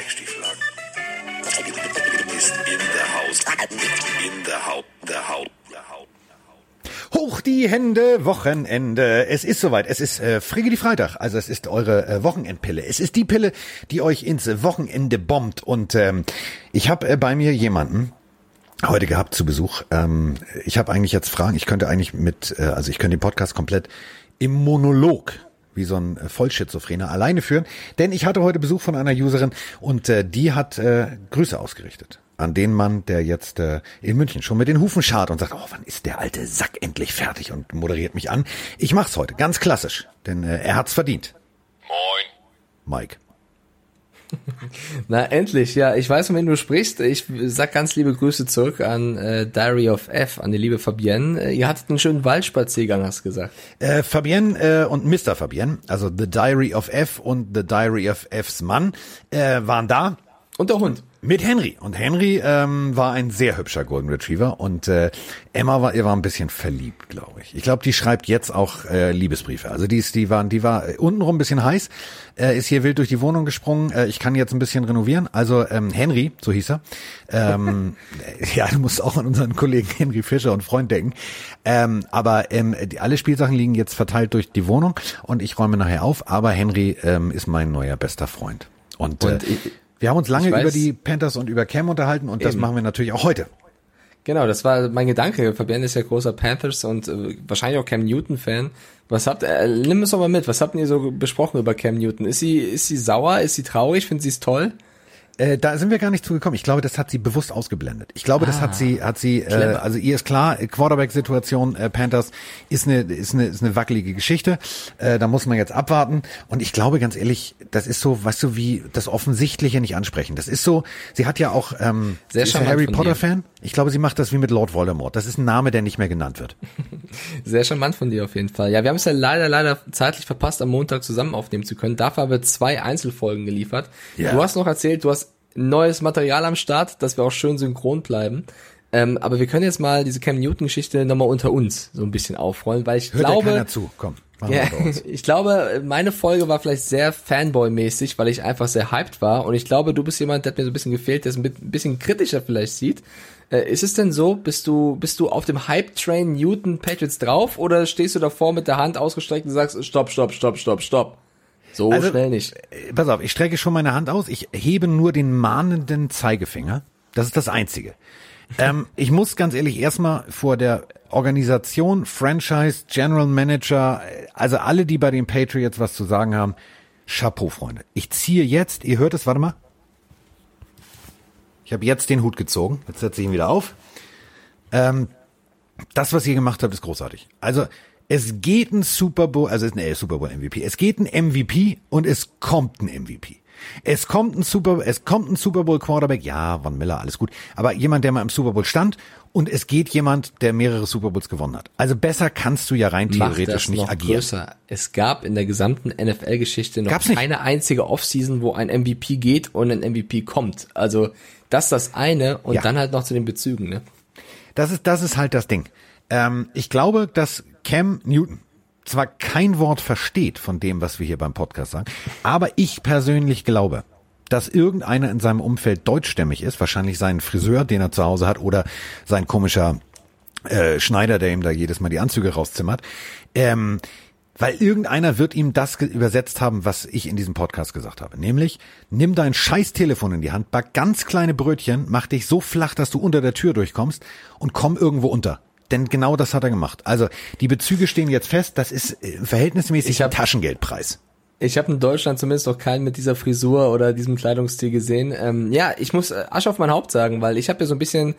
Schrägstiefel ist in der Haus. In. Der Haut. Der Haut. Hoch die Hände, Wochenende. Es ist soweit. Es ist äh, Frigge die Freitag. Also es ist eure äh, Wochenendpille. Es ist die Pille, die euch ins Wochenende bombt. Und ähm, ich habe äh, bei mir jemanden heute gehabt zu Besuch. Ähm, ich habe eigentlich jetzt Fragen. Ich könnte eigentlich mit, äh, also ich könnte den Podcast komplett im Monolog wie so ein äh, Vollschizophrener alleine führen. Denn ich hatte heute Besuch von einer Userin und äh, die hat äh, Grüße ausgerichtet an den Mann, der jetzt äh, in München schon mit den Hufen schart und sagt, oh, wann ist der alte Sack endlich fertig und moderiert mich an. Ich mach's heute, ganz klassisch, denn äh, er hat's verdient. Moin. Mike. Na, endlich, ja. Ich weiß, von wem du sprichst. Ich sag ganz liebe Grüße zurück an äh, Diary of F, an die liebe Fabienne. Äh, ihr hattet einen schönen Waldspaziergang, hast gesagt. Äh, Fabienne äh, und Mr. Fabienne, also The Diary of F und The Diary of Fs Mann, äh, waren da. Und der Hund. Mit Henry. Und Henry ähm, war ein sehr hübscher Golden Retriever und äh, Emma war, ihr war ein bisschen verliebt, glaube ich. Ich glaube, die schreibt jetzt auch äh, Liebesbriefe. Also die ist, die waren, die war untenrum ein bisschen heiß, äh, ist hier wild durch die Wohnung gesprungen. Äh, ich kann jetzt ein bisschen renovieren. Also ähm, Henry, so hieß er. Ähm, ja, du musst auch an unseren Kollegen Henry Fischer und Freund denken. Ähm, aber ähm, die, alle Spielsachen liegen jetzt verteilt durch die Wohnung und ich räume nachher auf. Aber Henry ähm, ist mein neuer bester Freund. Und, Und äh, ich- wir haben uns lange über die Panthers und über Cam unterhalten und das Eben. machen wir natürlich auch heute. Genau, das war mein Gedanke. Fabienne ist ja großer Panthers und äh, wahrscheinlich auch Cam Newton-Fan. Was habt äh, nimm es doch mal mit, was habt ihr so besprochen über Cam Newton? Ist sie, ist sie sauer? Ist sie traurig? Findet sie es toll? Äh, da sind wir gar nicht zugekommen. Ich glaube, das hat sie bewusst ausgeblendet. Ich glaube, das Ah. hat sie, hat sie, äh, also ihr ist klar, Quarterback-Situation äh, Panthers ist eine, ist eine, ist eine wackelige Geschichte. Äh, da muss man jetzt abwarten. Und ich glaube, ganz ehrlich, das ist so, weißt du, wie das Offensichtliche nicht ansprechen. Das ist so, sie hat ja auch, ähm, Sehr ist Harry von Potter-Fan. Ich glaube, sie macht das wie mit Lord Voldemort. Das ist ein Name, der nicht mehr genannt wird. Sehr charmant von dir auf jeden Fall. Ja, wir haben es ja leider, leider zeitlich verpasst, am Montag zusammen aufnehmen zu können. Dafür haben wir zwei Einzelfolgen geliefert. Ja. Du hast noch erzählt, du hast neues Material am Start, dass wir auch schön synchron bleiben. Ähm, aber wir können jetzt mal diese Cam Newton-Geschichte nochmal unter uns so ein bisschen aufrollen, weil ich Hört ja glaube, keiner zu. Komm, Ja, ich glaube, meine Folge war vielleicht sehr Fanboy-mäßig, weil ich einfach sehr hyped war. Und ich glaube, du bist jemand, der hat mir so ein bisschen gefehlt, der es ein bisschen kritischer vielleicht sieht. Äh, ist es denn so? Bist du, bist du auf dem Hype-Train Newton Patriots drauf oder stehst du davor mit der Hand ausgestreckt und sagst, stopp, stopp, stopp, stopp, stopp? So Also, schnell nicht. Äh, Pass auf, ich strecke schon meine Hand aus. Ich hebe nur den mahnenden Zeigefinger. Das ist das Einzige. ähm, ich muss ganz ehrlich erstmal vor der Organisation, Franchise, General Manager, äh, also alle, die bei den Patriots was zu sagen haben, Chapeau, Freunde. Ich ziehe jetzt, ihr hört es, warte mal. Ich habe jetzt den Hut gezogen. Jetzt setze ich ihn wieder auf. Ähm, das, was ihr gemacht habt, ist großartig. Also es geht ein Super Bowl, also es ist ein Super Bowl MVP. Es geht ein MVP und es kommt ein MVP. Es kommt ein Super, es kommt ein Super Bowl Quarterback. Ja, Von Miller, alles gut. Aber jemand, der mal im Super Bowl stand und es geht jemand, der mehrere Super Bowls gewonnen hat. Also besser kannst du ja rein Macht theoretisch nicht agieren. größer. Es gab in der gesamten NFL-Geschichte noch Gab's nicht. keine einzige Offseason, wo ein MVP geht und ein MVP kommt. Also das ist das eine und Ja. dann halt noch zu den Bezügen, ne? Das ist, das ist halt das Ding. Ähm, ich glaube, dass Cam Newton zwar kein Wort versteht von dem, was wir hier beim Podcast sagen, aber ich persönlich glaube, dass irgendeiner in seinem Umfeld deutschstämmig ist, wahrscheinlich sein Friseur, den er zu Hause hat, oder sein komischer äh, Schneider, der ihm da jedes Mal die Anzüge rauszimmert. Ähm, weil irgendeiner wird ihm das übersetzt haben, was ich in diesem Podcast gesagt habe. Nämlich, nimm dein scheiß Telefon in die Hand, back ganz kleine Brötchen, mach dich so flach, dass du unter der Tür durchkommst und komm irgendwo unter. Denn genau das hat er gemacht. Also die Bezüge stehen jetzt fest, das ist äh, verhältnismäßig Ich hab- Taschengeldpreis. Ich habe in Deutschland zumindest noch keinen mit dieser Frisur oder diesem Kleidungsstil gesehen. Ähm, ja, ich muss äh, Asche auf mein Haupt sagen, weil ich habe ja so ein bisschen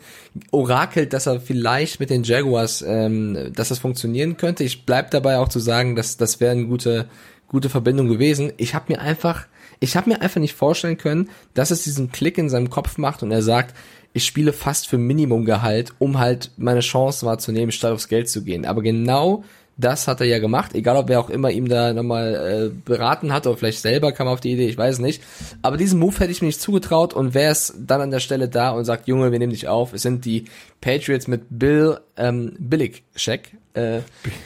orakelt, dass er vielleicht mit den Jaguars, ähm, dass das funktionieren könnte. Ich bleib dabei auch zu sagen, dass das wäre eine gute, gute Verbindung gewesen. Ich habe mir einfach, ich habe mir einfach nicht vorstellen können, dass es diesen Klick in seinem Kopf macht und er sagt, ich spiele fast für Minimumgehalt, um halt meine Chance wahrzunehmen, statt aufs Geld zu gehen. Aber genau das hat er ja gemacht, egal ob wer auch immer ihm da nochmal äh, beraten hat oder vielleicht selber kam auf die Idee, ich weiß nicht. Aber diesen Move hätte ich mir nicht zugetraut und wäre es dann an der Stelle da und sagt, Junge, wir nehmen dich auf. Es sind die Patriots mit Bill ähm, Billig-Check. Äh,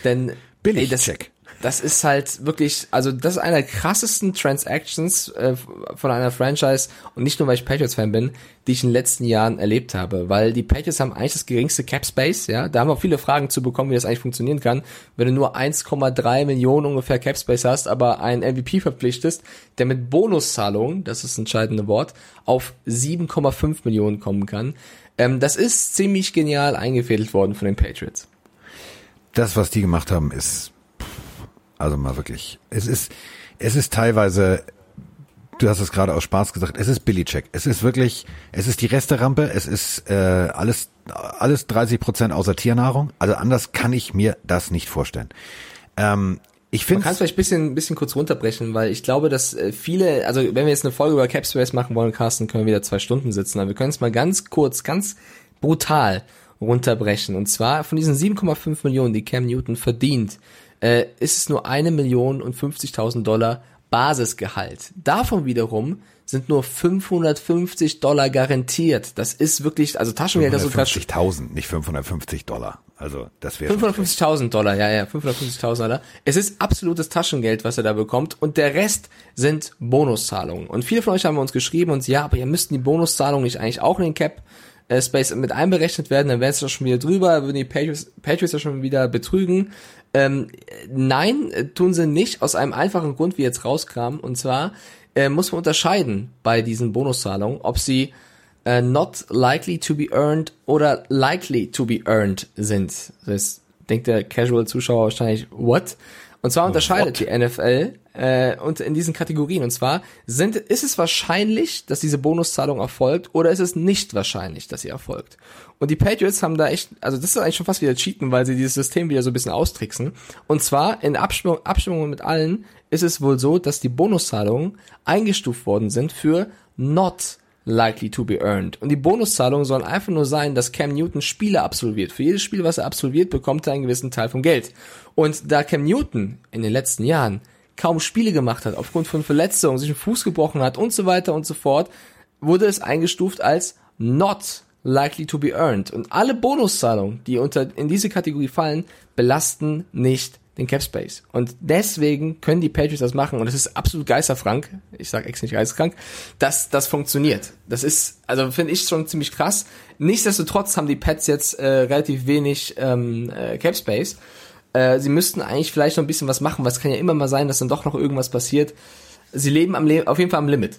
denn ey, das, ist halt wirklich, also das ist einer der krassesten Transactions äh, von einer Franchise und nicht nur, weil ich Patriots-Fan bin, die ich in den letzten Jahren erlebt habe, weil die Patriots haben eigentlich das geringste Cap-Space, ja, da haben wir viele Fragen zu bekommen, wie das eigentlich funktionieren kann, wenn du nur 1,3 Millionen ungefähr Cap-Space hast, aber einen MVP verpflichtest, der mit Bonuszahlungen, das ist das entscheidende Wort, auf 7,5 Millionen kommen kann. Ähm, das ist ziemlich genial eingefädelt worden von den Patriots. Das, was die gemacht haben, ist also mal wirklich. Es ist, es ist teilweise, du hast es gerade aus Spaß gesagt, es ist Billy-Check. Es ist wirklich, es ist die Resterampe, es ist äh, alles, alles 30 Prozent außer Tiernahrung. Also anders kann ich mir das nicht vorstellen. Ähm, ich finde. Man kann es vielleicht ein bisschen, bisschen kurz runterbrechen, weil ich glaube, dass äh, viele, also wenn wir jetzt eine Folge über Capspace machen wollen, Carsten, können wir wieder zwei Stunden sitzen. Aber wir können es mal ganz kurz, ganz brutal runterbrechen. Und zwar von diesen 7,5 Millionen, die Cam Newton verdient, äh, ist es nur eine Million und 50.000 Dollar Basisgehalt. Davon wiederum sind nur 550 Dollar garantiert. Das ist wirklich, also Taschengeld, das sogar 550.000, nicht 550 Dollar. Also das wäre 550.000 Dollar, ja, ja, 550.000 Dollar. Es ist absolutes Taschengeld, was er da bekommt und der Rest sind Bonuszahlungen. Und viele von euch haben uns geschrieben und ja, aber ihr müssten die Bonuszahlungen nicht eigentlich auch in den Cap äh, Space mit einberechnet werden, dann wäre es doch schon wieder drüber, würden die Patriots, Patriots ja schon wieder betrügen. Ähm, nein, äh, tun sie nicht, aus einem einfachen Grund, wie jetzt rauskam. Und zwar äh, muss man unterscheiden bei diesen Bonuszahlungen, ob sie äh, not likely to be earned oder likely to be earned sind. Das denkt der Casual-Zuschauer wahrscheinlich, what? Und zwar unterscheidet What? die NFL äh, und in diesen Kategorien. Und zwar sind, ist es wahrscheinlich, dass diese Bonuszahlung erfolgt oder ist es nicht wahrscheinlich, dass sie erfolgt? Und die Patriots haben da echt, also das ist eigentlich schon fast wieder Cheaten, weil sie dieses System wieder so ein bisschen austricksen. Und zwar in Abstimmung, Abstimmung mit allen ist es wohl so, dass die Bonuszahlungen eingestuft worden sind für not likely to be earned. Und die Bonuszahlungen sollen einfach nur sein, dass Cam Newton Spiele absolviert. Für jedes Spiel, was er absolviert, bekommt er einen gewissen Teil vom Geld. Und da Cam Newton in den letzten Jahren kaum Spiele gemacht hat, aufgrund von Verletzungen, sich einen Fuß gebrochen hat und so weiter und so fort, wurde es eingestuft als not likely to be earned. Und alle Bonuszahlungen, die unter, in diese Kategorie fallen, belasten nicht den Cap Space. Und deswegen können die Patriots das machen. Und es ist absolut geisterfrank. Ich sage extra nicht geisteskrank, dass das funktioniert. Das ist, also finde ich schon ziemlich krass. Nichtsdestotrotz haben die Pets jetzt äh, relativ wenig ähm, äh, Cap Space. Äh, sie müssten eigentlich vielleicht noch ein bisschen was machen, weil es kann ja immer mal sein, dass dann doch noch irgendwas passiert. Sie leben am Le auf jeden Fall am Limit.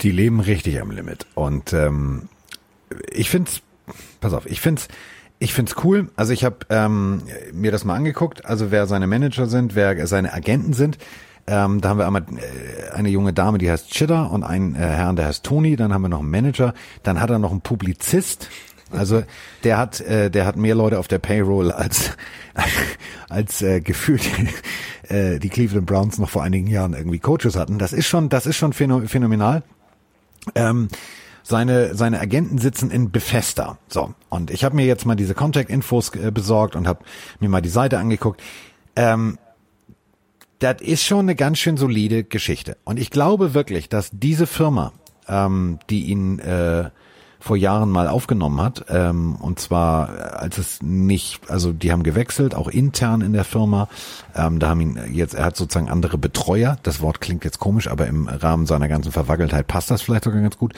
Die leben richtig am Limit. Und ähm, ich find's, pass auf, ich find's, ich find's cool. Also ich habe ähm, mir das mal angeguckt. Also wer seine Manager sind, wer seine Agenten sind. Ähm, da haben wir einmal äh, eine junge Dame, die heißt Chitter und einen äh, Herrn, der heißt Tony. Dann haben wir noch einen Manager. Dann hat er noch einen Publizist. Also der hat, äh, der hat mehr Leute auf der Payroll als als äh, gefühlt äh, die Cleveland Browns noch vor einigen Jahren irgendwie Coaches hatten. Das ist schon, das ist schon phänomenal. Ähm, seine, seine Agenten sitzen in Bethesda. So, und ich habe mir jetzt mal diese Contact-Infos äh, besorgt und habe mir mal die Seite angeguckt. Ähm, das ist schon eine ganz schön solide Geschichte. Und ich glaube wirklich, dass diese Firma, ähm, die ihn äh, vor Jahren mal aufgenommen hat. Ähm, und zwar, äh, als es nicht, also die haben gewechselt, auch intern in der Firma. Ähm, da haben ihn jetzt, er hat sozusagen andere Betreuer. Das Wort klingt jetzt komisch, aber im Rahmen seiner ganzen Verwackeltheit passt das vielleicht sogar ganz gut.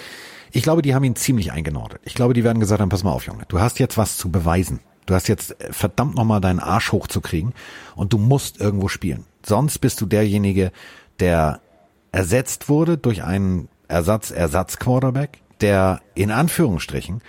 Ich glaube, die haben ihn ziemlich eingenordet. Ich glaube, die werden gesagt haben, pass mal auf, Junge, du hast jetzt was zu beweisen. Du hast jetzt äh, verdammt nochmal deinen Arsch hochzukriegen und du musst irgendwo spielen. Sonst bist du derjenige, der ersetzt wurde durch einen Ersatz-Ersatz-Quarterback, der in Anführungsstrichen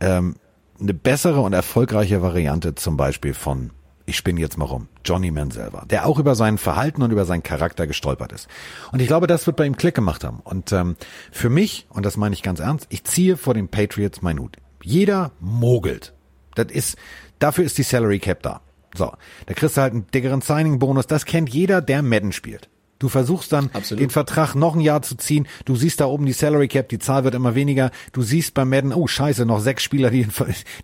ähm, eine bessere und erfolgreiche Variante zum Beispiel von, ich spinne jetzt mal rum, Johnny Manziel war, der auch über sein Verhalten und über seinen Charakter gestolpert ist. Und ich glaube, das wird bei ihm Klick gemacht haben. Und ähm, für mich, und das meine ich ganz ernst, ich ziehe vor den Patriots meinen Hut. Jeder mogelt. Das ist, dafür ist die Salary Cap da. So, da kriegst du halt einen dickeren Signing-Bonus. Das kennt jeder, der Madden spielt. Du versuchst dann Absolut. den Vertrag noch ein Jahr zu ziehen. Du siehst da oben die Salary Cap, die Zahl wird immer weniger. Du siehst beim Madden, oh scheiße, noch sechs Spieler, die in,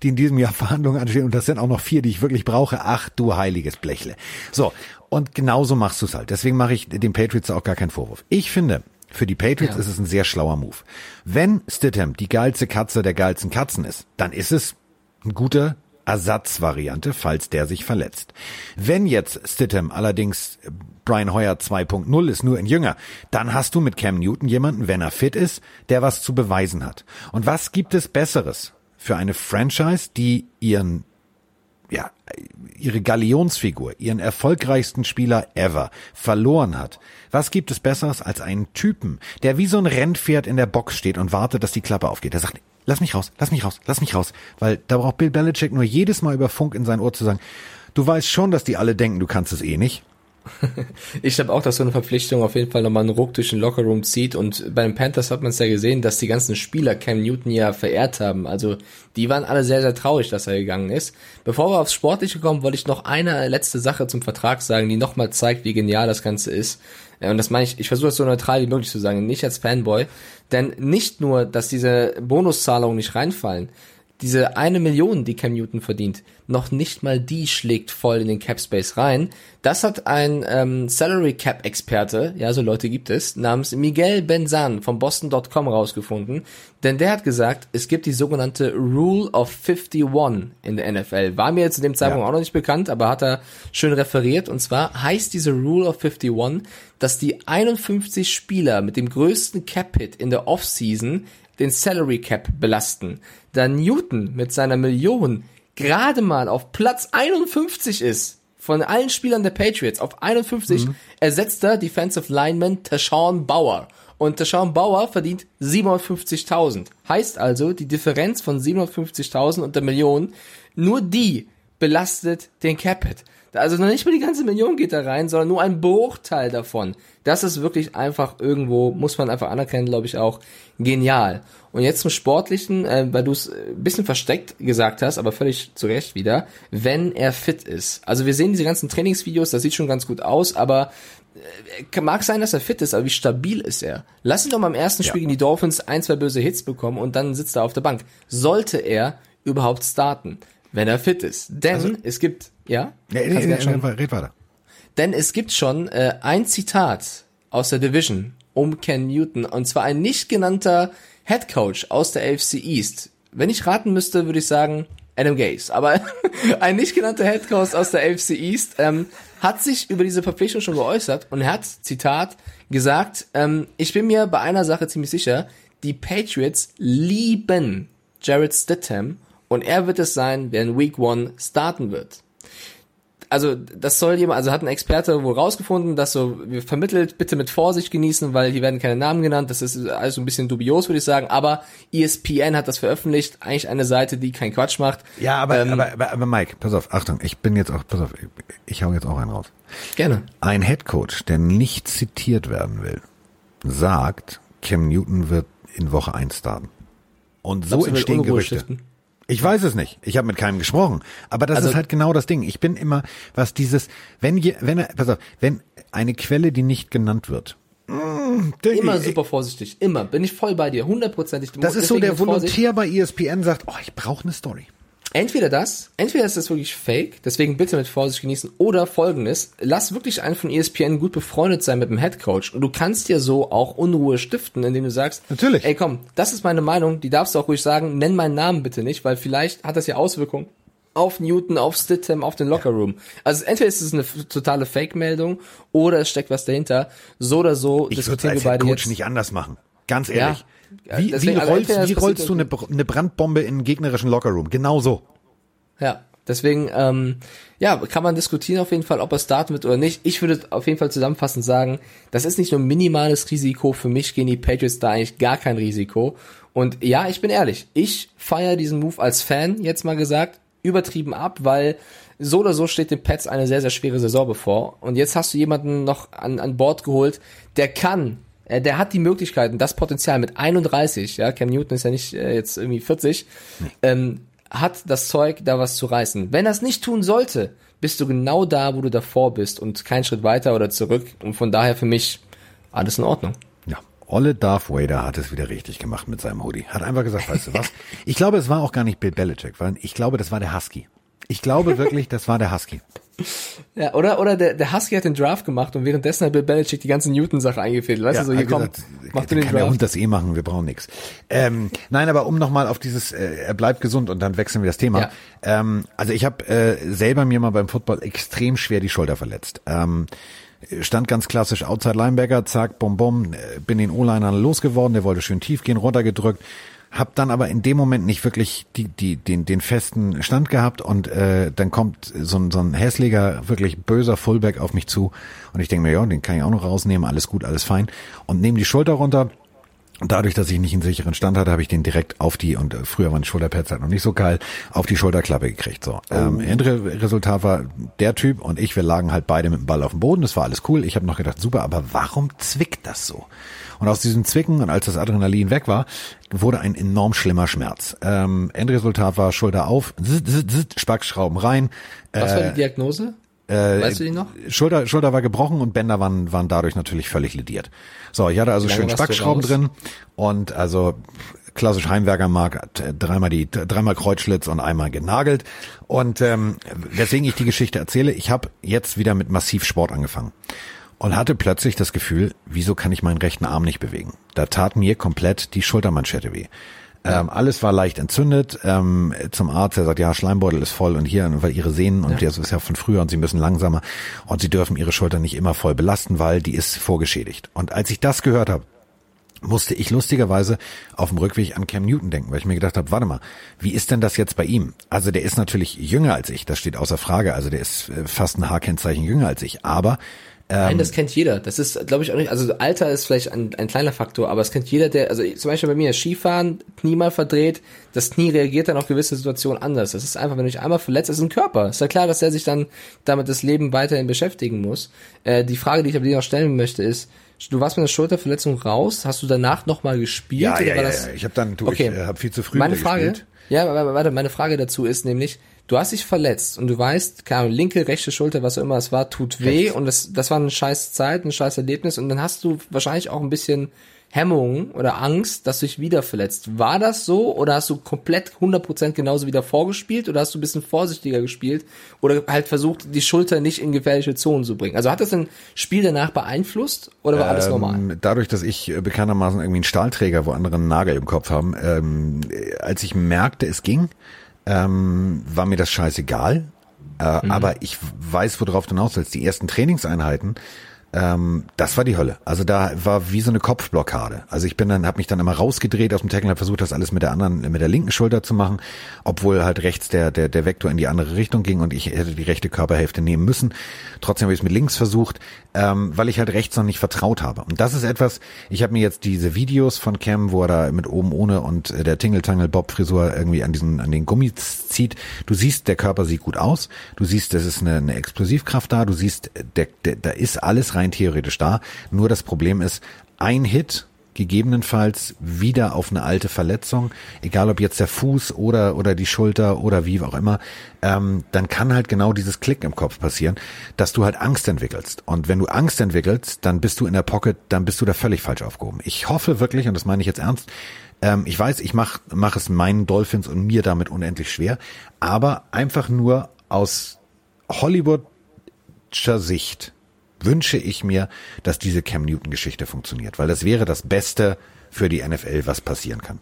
die in diesem Jahr Verhandlungen anstehen und das sind auch noch vier, die ich wirklich brauche. Ach du heiliges Blechle. So, und genauso machst du es halt. Deswegen mache ich den Patriots auch gar keinen Vorwurf. Ich finde, für die Patriots ja. ist es ein sehr schlauer Move. Wenn Stidham die geilste Katze der geilsten Katzen ist, dann ist es ein guter Ersatzvariante, falls der sich verletzt. Wenn jetzt Stidham allerdings Brian Hoyer 2.0 ist, nur in jünger, dann hast du mit Cam Newton jemanden, wenn er fit ist, der was zu beweisen hat. Und was gibt es Besseres für eine Franchise, die ihren ja, ihre Galionsfigur, ihren erfolgreichsten Spieler ever verloren hat. Was gibt es Besseres als einen Typen, der wie so ein Rennpferd in der Box steht und wartet, dass die Klappe aufgeht? Der sagt, lass mich raus, lass mich raus, lass mich raus. Weil da braucht Bill Belichick nur jedes Mal über Funk in sein Ohr zu sagen, du weißt schon, dass die alle denken, du kannst es eh nicht. Ich glaube auch, dass so eine Verpflichtung auf jeden Fall nochmal einen Ruck durch den Lockerroom zieht. Und bei den Panthers hat man es ja gesehen, dass die ganzen Spieler Cam Newton ja verehrt haben. Also die waren alle sehr, sehr traurig, dass er gegangen ist. Bevor wir aufs Sportliche kommen, wollte ich noch eine letzte Sache zum Vertrag sagen, die nochmal zeigt, wie genial das Ganze ist. Und das meine ich, ich versuche das so neutral wie möglich zu sagen, nicht als Fanboy. Denn nicht nur, dass diese Bonuszahlungen nicht reinfallen, diese eine Million, die Cam Newton verdient, noch nicht mal die schlägt voll in den Cap Space rein. Das hat ein ähm, Salary Cap Experte, ja, so Leute gibt es, namens Miguel Benzan von Boston.com rausgefunden. Denn der hat gesagt, es gibt die sogenannte Rule of 51 in der NFL. War mir jetzt zu dem Zeitpunkt ja. auch noch nicht bekannt, aber hat er schön referiert. Und zwar heißt diese Rule of 51, dass die 51 Spieler mit dem größten Cap Hit in der Offseason den Salary Cap belasten. Da Newton mit seiner Million gerade mal auf Platz 51 ist, von allen Spielern der Patriots auf 51, mhm. ersetzt er Defensive Lineman Tashawn Bauer. Und Tashawn Bauer verdient 750.000. Heißt also, die Differenz von 750.000 und der Million, nur die belastet den Capit. Also noch nicht mal die ganze Million geht da rein, sondern nur ein Bruchteil davon. Das ist wirklich einfach irgendwo, muss man einfach anerkennen, glaube ich auch, genial. Und jetzt zum Sportlichen, äh, weil du es ein bisschen versteckt gesagt hast, aber völlig zu Recht wieder, wenn er fit ist. Also wir sehen diese ganzen Trainingsvideos, das sieht schon ganz gut aus, aber äh, mag sein, dass er fit ist, aber wie stabil ist er? Lass ihn doch mal im ersten Spiel gegen die Dolphins ein, zwei böse Hits bekommen und dann sitzt er auf der Bank. Sollte er überhaupt starten, wenn er fit ist? Denn also, es gibt, ja? ja nee, nee, schon, red weiter. Denn es gibt schon äh, ein Zitat aus der Division um Ken Newton und zwar ein nicht genannter Head Coach aus der AFC East. Wenn ich raten müsste, würde ich sagen Adam Gase. Aber ein nicht genannter Head Coach aus der AFC East ähm, hat sich über diese Verpflichtung schon geäußert und hat, Zitat, gesagt, ähm, ich bin mir bei einer Sache ziemlich sicher, die Patriots lieben Jared Stidham und er wird es sein, der in Week One starten wird also das soll jemand, also hat ein Experte wohl rausgefunden, dass so vermittelt, bitte mit Vorsicht genießen, weil hier werden keine Namen genannt. Das ist alles so ein bisschen dubios, würde ich sagen. Aber ESPN hat das veröffentlicht, eigentlich eine Seite, die keinen Quatsch macht. Ja, aber, ähm, aber, aber, aber Mike, pass auf, Achtung, ich bin jetzt auch, pass auf, ich, ich hau jetzt auch einen raus. Gerne. Ein Headcoach, der nicht zitiert werden will, sagt, Cam Newton wird in Woche 1 starten. Und so entstehen Gerüchte. Ich weiß es nicht. Ich habe mit keinem gesprochen. Aber das also, ist halt genau das Ding. Ich bin immer, was dieses, wenn je, wenn pass auf, wenn eine Quelle, die nicht genannt wird, mm, immer super vorsichtig, immer. Bin ich voll bei dir, hundertprozentig. Das ist so der Volontär bei ESPN sagt, oh, ich brauche eine Story. Entweder das, entweder ist das wirklich fake, deswegen bitte mit Vorsicht genießen, oder folgendes, lass wirklich einen von ESPN gut befreundet sein mit dem Headcoach und du kannst dir so auch Unruhe stiften, indem du sagst, natürlich, ey komm, das ist meine Meinung, die darfst du auch ruhig sagen, nenn meinen Namen bitte nicht, weil vielleicht hat das ja Auswirkungen auf Newton, auf Stidham, auf den Lockerroom. Also entweder ist es eine totale Fake-Meldung oder es steckt was dahinter. So oder so ich diskutieren wir beide Coach jetzt. nicht anders machen. Ganz ehrlich. Ja. Wie, Deswegen, wie rollst, wie rollst du eine, eine Brandbombe in einen gegnerischen Lockerroom? Genau so. Ja, deswegen, ähm, ja, kann man diskutieren auf jeden Fall, ob er starten wird oder nicht. Ich würde auf jeden Fall zusammenfassend sagen, das ist nicht nur ein minimales Risiko. Für mich gehen die Patriots da eigentlich gar kein Risiko. Und ja, ich bin ehrlich, ich feiere diesen Move als Fan, jetzt mal gesagt, übertrieben ab, weil so oder so steht den Pets eine sehr, sehr schwere Saison bevor. Und jetzt hast du jemanden noch an, an Bord geholt, der kann äh, der hat die Möglichkeiten, das Potenzial mit 31, ja, Cam Newton ist ja nicht äh, jetzt irgendwie 40, ähm, hat das Zeug, da was zu reißen. Wenn er es nicht tun sollte, bist du genau da, wo du davor bist und kein Schritt weiter oder zurück. Und von daher für mich alles in Ordnung. Ja, Olle Darth Vader hat es wieder richtig gemacht mit seinem Hoodie. Hat einfach gesagt, weißt du was? Ich glaube, es war auch gar nicht Bill Belichick, weil ich glaube, das war der Husky. Ich glaube wirklich, das war der Husky. Ja, oder, oder der, der Husky hat den Draft gemacht und währenddessen hat Bill Belichick die ganze Newton-Sache eingefädelt. Weißt Ja, du, so hier gesagt, mach du den kann der Draft. Hund das eh machen, wir brauchen nichts. Ähm, nein, aber um nochmal auf dieses, äh, er bleibt gesund und dann wechseln wir das Thema. Ja. Ähm, also ich habe äh, selber mir mal beim Football extrem schwer die Schulter verletzt. Ähm, stand ganz klassisch Outside Linebacker, zack, bum bum, äh, bin den O-Liner losgeworden, der wollte schön tief gehen, runtergedrückt, hab dann aber in dem Moment nicht wirklich die, die, den, den festen Stand gehabt und äh, dann kommt so ein, so ein hässlicher, wirklich böser Fullback auf mich zu und ich denke mir, ja, den kann ich auch noch rausnehmen, alles gut, alles fein und nehme die Schulter runter und dadurch, dass ich nicht einen sicheren Stand hatte, habe ich den direkt auf die, und äh, früher waren die Schulterpads halt noch nicht so geil, auf die Schulterklappe gekriegt. So. Ähm, Endresultat war der Typ und ich, wir lagen halt beide mit dem Ball auf dem Boden. Das war alles cool. Ich habe noch gedacht, super, aber warum zwickt das so? Und aus diesem Zwicken und als das Adrenalin weg war, wurde ein enorm schlimmer Schmerz. Ähm, Endresultat war Schulter auf, Spackschrauben rein. Was war Äh, die Diagnose? äh, weißt du die noch? Schulter, Schulter war gebrochen und Bänder waren, waren dadurch natürlich völlig lediert. So, ich hatte also schön Spackschrauben drin und also klassisch Heimwerkermark, t- dreimal die dreimal Kreuzschlitz und einmal genagelt. Und ähm, weswegen ich die Geschichte erzähle, ich habe jetzt wieder mit massiv Sport angefangen und hatte plötzlich das Gefühl, wieso kann ich meinen rechten Arm nicht bewegen? Da tat mir komplett die Schultermanschette weh. Ähm, alles war leicht entzündet. Ähm, zum Arzt, der sagt, ja, Schleimbeutel ist voll und hier, weil ihre Sehnen und das ist ja von früher und sie müssen langsamer und sie dürfen ihre Schulter nicht immer voll belasten, weil die ist vorgeschädigt. Und als ich das gehört habe, musste ich lustigerweise auf dem Rückweg an Cam Newton denken, weil ich mir gedacht habe, warte mal, wie ist denn das jetzt bei ihm? Also der ist natürlich jünger als ich, das steht außer Frage, also der ist äh, fast ein Haarkennzeichen jünger als ich, aber Nein, das kennt jeder. Das ist, glaube ich, auch nicht, also Alter ist vielleicht ein, ein kleiner Faktor, aber es kennt jeder, der, also zum Beispiel bei mir, Skifahren, Knie mal verdreht, das Knie reagiert dann auf gewisse Situationen anders. Das ist einfach, wenn du dich einmal verletzt, ist ein Körper. Ist ja klar, dass er sich dann damit das Leben weiterhin beschäftigen muss. Äh, die Frage, die ich aber dir noch stellen möchte, ist, du warst mit einer Schulterverletzung raus, hast du danach nochmal gespielt? ja, ja, ja, das, ja. ich habe dann, du, Okay. ich äh, habe viel zu früh meine Frage, gespielt. ja, warte, meine Frage dazu ist nämlich, du hast dich verletzt und du weißt, keine Ahnung, linke, rechte Schulter, was auch immer es war, tut weh Rechts. und das, das war eine scheiß Zeit, ein scheiß Erlebnis und dann hast du wahrscheinlich auch ein bisschen Hemmung oder Angst, dass du dich wieder verletzt. War das so oder hast du komplett 100% genauso wieder vorgespielt oder hast du ein bisschen vorsichtiger gespielt oder halt versucht, die Schulter nicht in gefährliche Zonen zu bringen? Also hat das ein Spiel danach beeinflusst oder war alles normal? Ähm, Dadurch, dass ich äh, bekanntermaßen irgendwie einen Stahlträger, wo andere einen Nagel im Kopf haben, ähm, äh, als ich merkte, es ging, ähm, war mir das scheißegal. Äh, Mhm. Aber ich weiß, worauf du hinaus willst. Die ersten Trainingseinheiten, ähm, das war die Hölle. Also da war wie so eine Kopfblockade. Also ich bin dann, habe mich dann immer rausgedreht aus dem Tackle, habe versucht, das alles mit der anderen, mit der linken Schulter zu machen, obwohl halt rechts der der der Vektor in die andere Richtung ging und ich hätte die rechte Körperhälfte nehmen müssen. Trotzdem habe ich es mit links versucht, ähm, weil ich halt rechts noch nicht vertraut habe. Und das ist etwas. Ich habe mir jetzt diese Videos von Cam, wo er da mit oben ohne und äh, der Tingle Bob Frisur irgendwie an diesen an den Gummis zieht. Du siehst, der Körper sieht gut aus. Du siehst, es ist eine, eine Explosivkraft da. Du siehst, der, der, da ist alles rein theoretisch da. Nur das Problem ist, ein Hit gegebenenfalls wieder auf eine alte Verletzung, egal ob jetzt der Fuß oder oder die Schulter oder wie auch immer, ähm, dann kann halt genau dieses Klick im Kopf passieren, dass du halt Angst entwickelst. Und wenn du Angst entwickelst, dann bist du in der Pocket, dann bist du da völlig falsch aufgehoben. Ich hoffe wirklich, und das meine ich jetzt ernst, ähm, ich weiß, ich mache mach es meinen Dolphins und mir damit unendlich schwer, aber einfach nur aus Hollywoodscher Sicht wünsche ich mir, dass diese Cam Newton-Geschichte funktioniert, weil das wäre das Beste für die NFL, was passieren kann.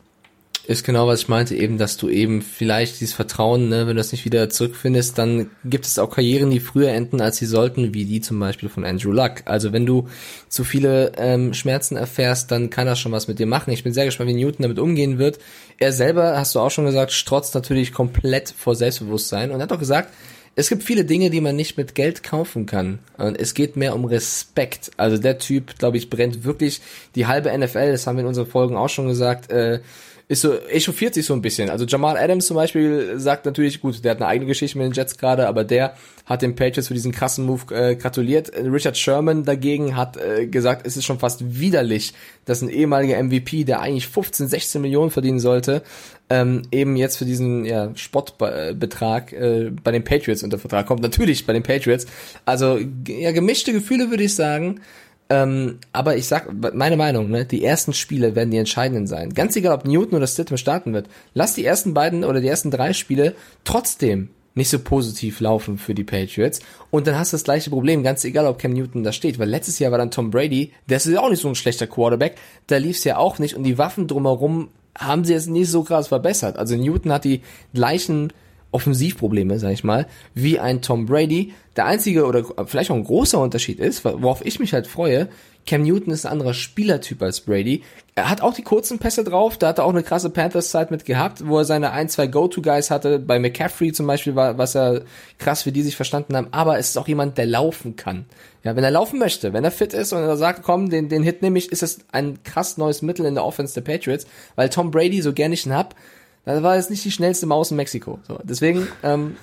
Ist genau, was ich meinte, eben, dass du eben vielleicht dieses Vertrauen, ne, wenn du das nicht wieder zurückfindest, dann gibt es auch Karrieren, die früher enden, als sie sollten, wie die zum Beispiel von Andrew Luck. Also wenn du zu viele ähm, Schmerzen erfährst, dann kann das schon was mit dir machen. Ich bin sehr gespannt, wie Newton damit umgehen wird. Er selber, hast du auch schon gesagt, strotzt natürlich komplett vor Selbstbewusstsein und hat auch gesagt, es gibt viele Dinge, die man nicht mit Geld kaufen kann. Und es geht mehr um Respekt. Also der Typ, glaube ich, brennt wirklich die halbe NFL, das haben wir in unseren Folgen auch schon gesagt, äh, ist so, echauffiert sich so ein bisschen. Also Jamal Adams zum Beispiel sagt natürlich, gut, der hat eine eigene Geschichte mit den Jets gerade, aber der hat den Patriots für diesen krassen Move äh, gratuliert. Richard Sherman dagegen hat äh, gesagt, es ist schon fast widerlich, dass ein ehemaliger MVP, der eigentlich 15, 16 Millionen verdienen sollte, ähm, eben jetzt für diesen ja, Spottbetrag äh, bei den Patriots unter Vertrag kommt. Natürlich bei den Patriots. Also ja, gemischte Gefühle würde ich sagen. Ähm, aber ich sag, meine Meinung, ne, die ersten Spiele werden die entscheidenden sein. Ganz egal, ob Newton oder Stidham starten wird. Lass die ersten beiden oder die ersten drei Spiele trotzdem nicht so positiv laufen für die Patriots. Und dann hast du das gleiche Problem, ganz egal, ob Cam Newton da steht, weil letztes Jahr war dann Tom Brady, der ist ja auch nicht so ein schlechter Quarterback, da lief es ja auch nicht und die Waffen drumherum haben sie jetzt nicht so krass verbessert. Also Newton hat die gleichen Offensivprobleme, sag ich mal, wie ein Tom Brady. Der einzige oder vielleicht auch ein großer Unterschied ist, worauf ich mich halt freue, Cam Newton ist ein anderer Spielertyp als Brady. Er hat auch die kurzen Pässe drauf, da hat er auch eine krasse Panthers-Zeit mit gehabt, wo er seine ein, zwei Go-To-Guys hatte. Bei McCaffrey zum Beispiel war, was er krass, wie die sich verstanden haben. Aber es ist auch jemand, der laufen kann. Ja, wenn er laufen möchte, wenn er fit ist und er sagt, komm, den, den Hit nehme ich, ist es ein krass neues Mittel in der Offense der Patriots, weil Tom Brady, so gern ich ihn hab, das war jetzt nicht die schnellste Maus in Mexiko. So, deswegen, ähm,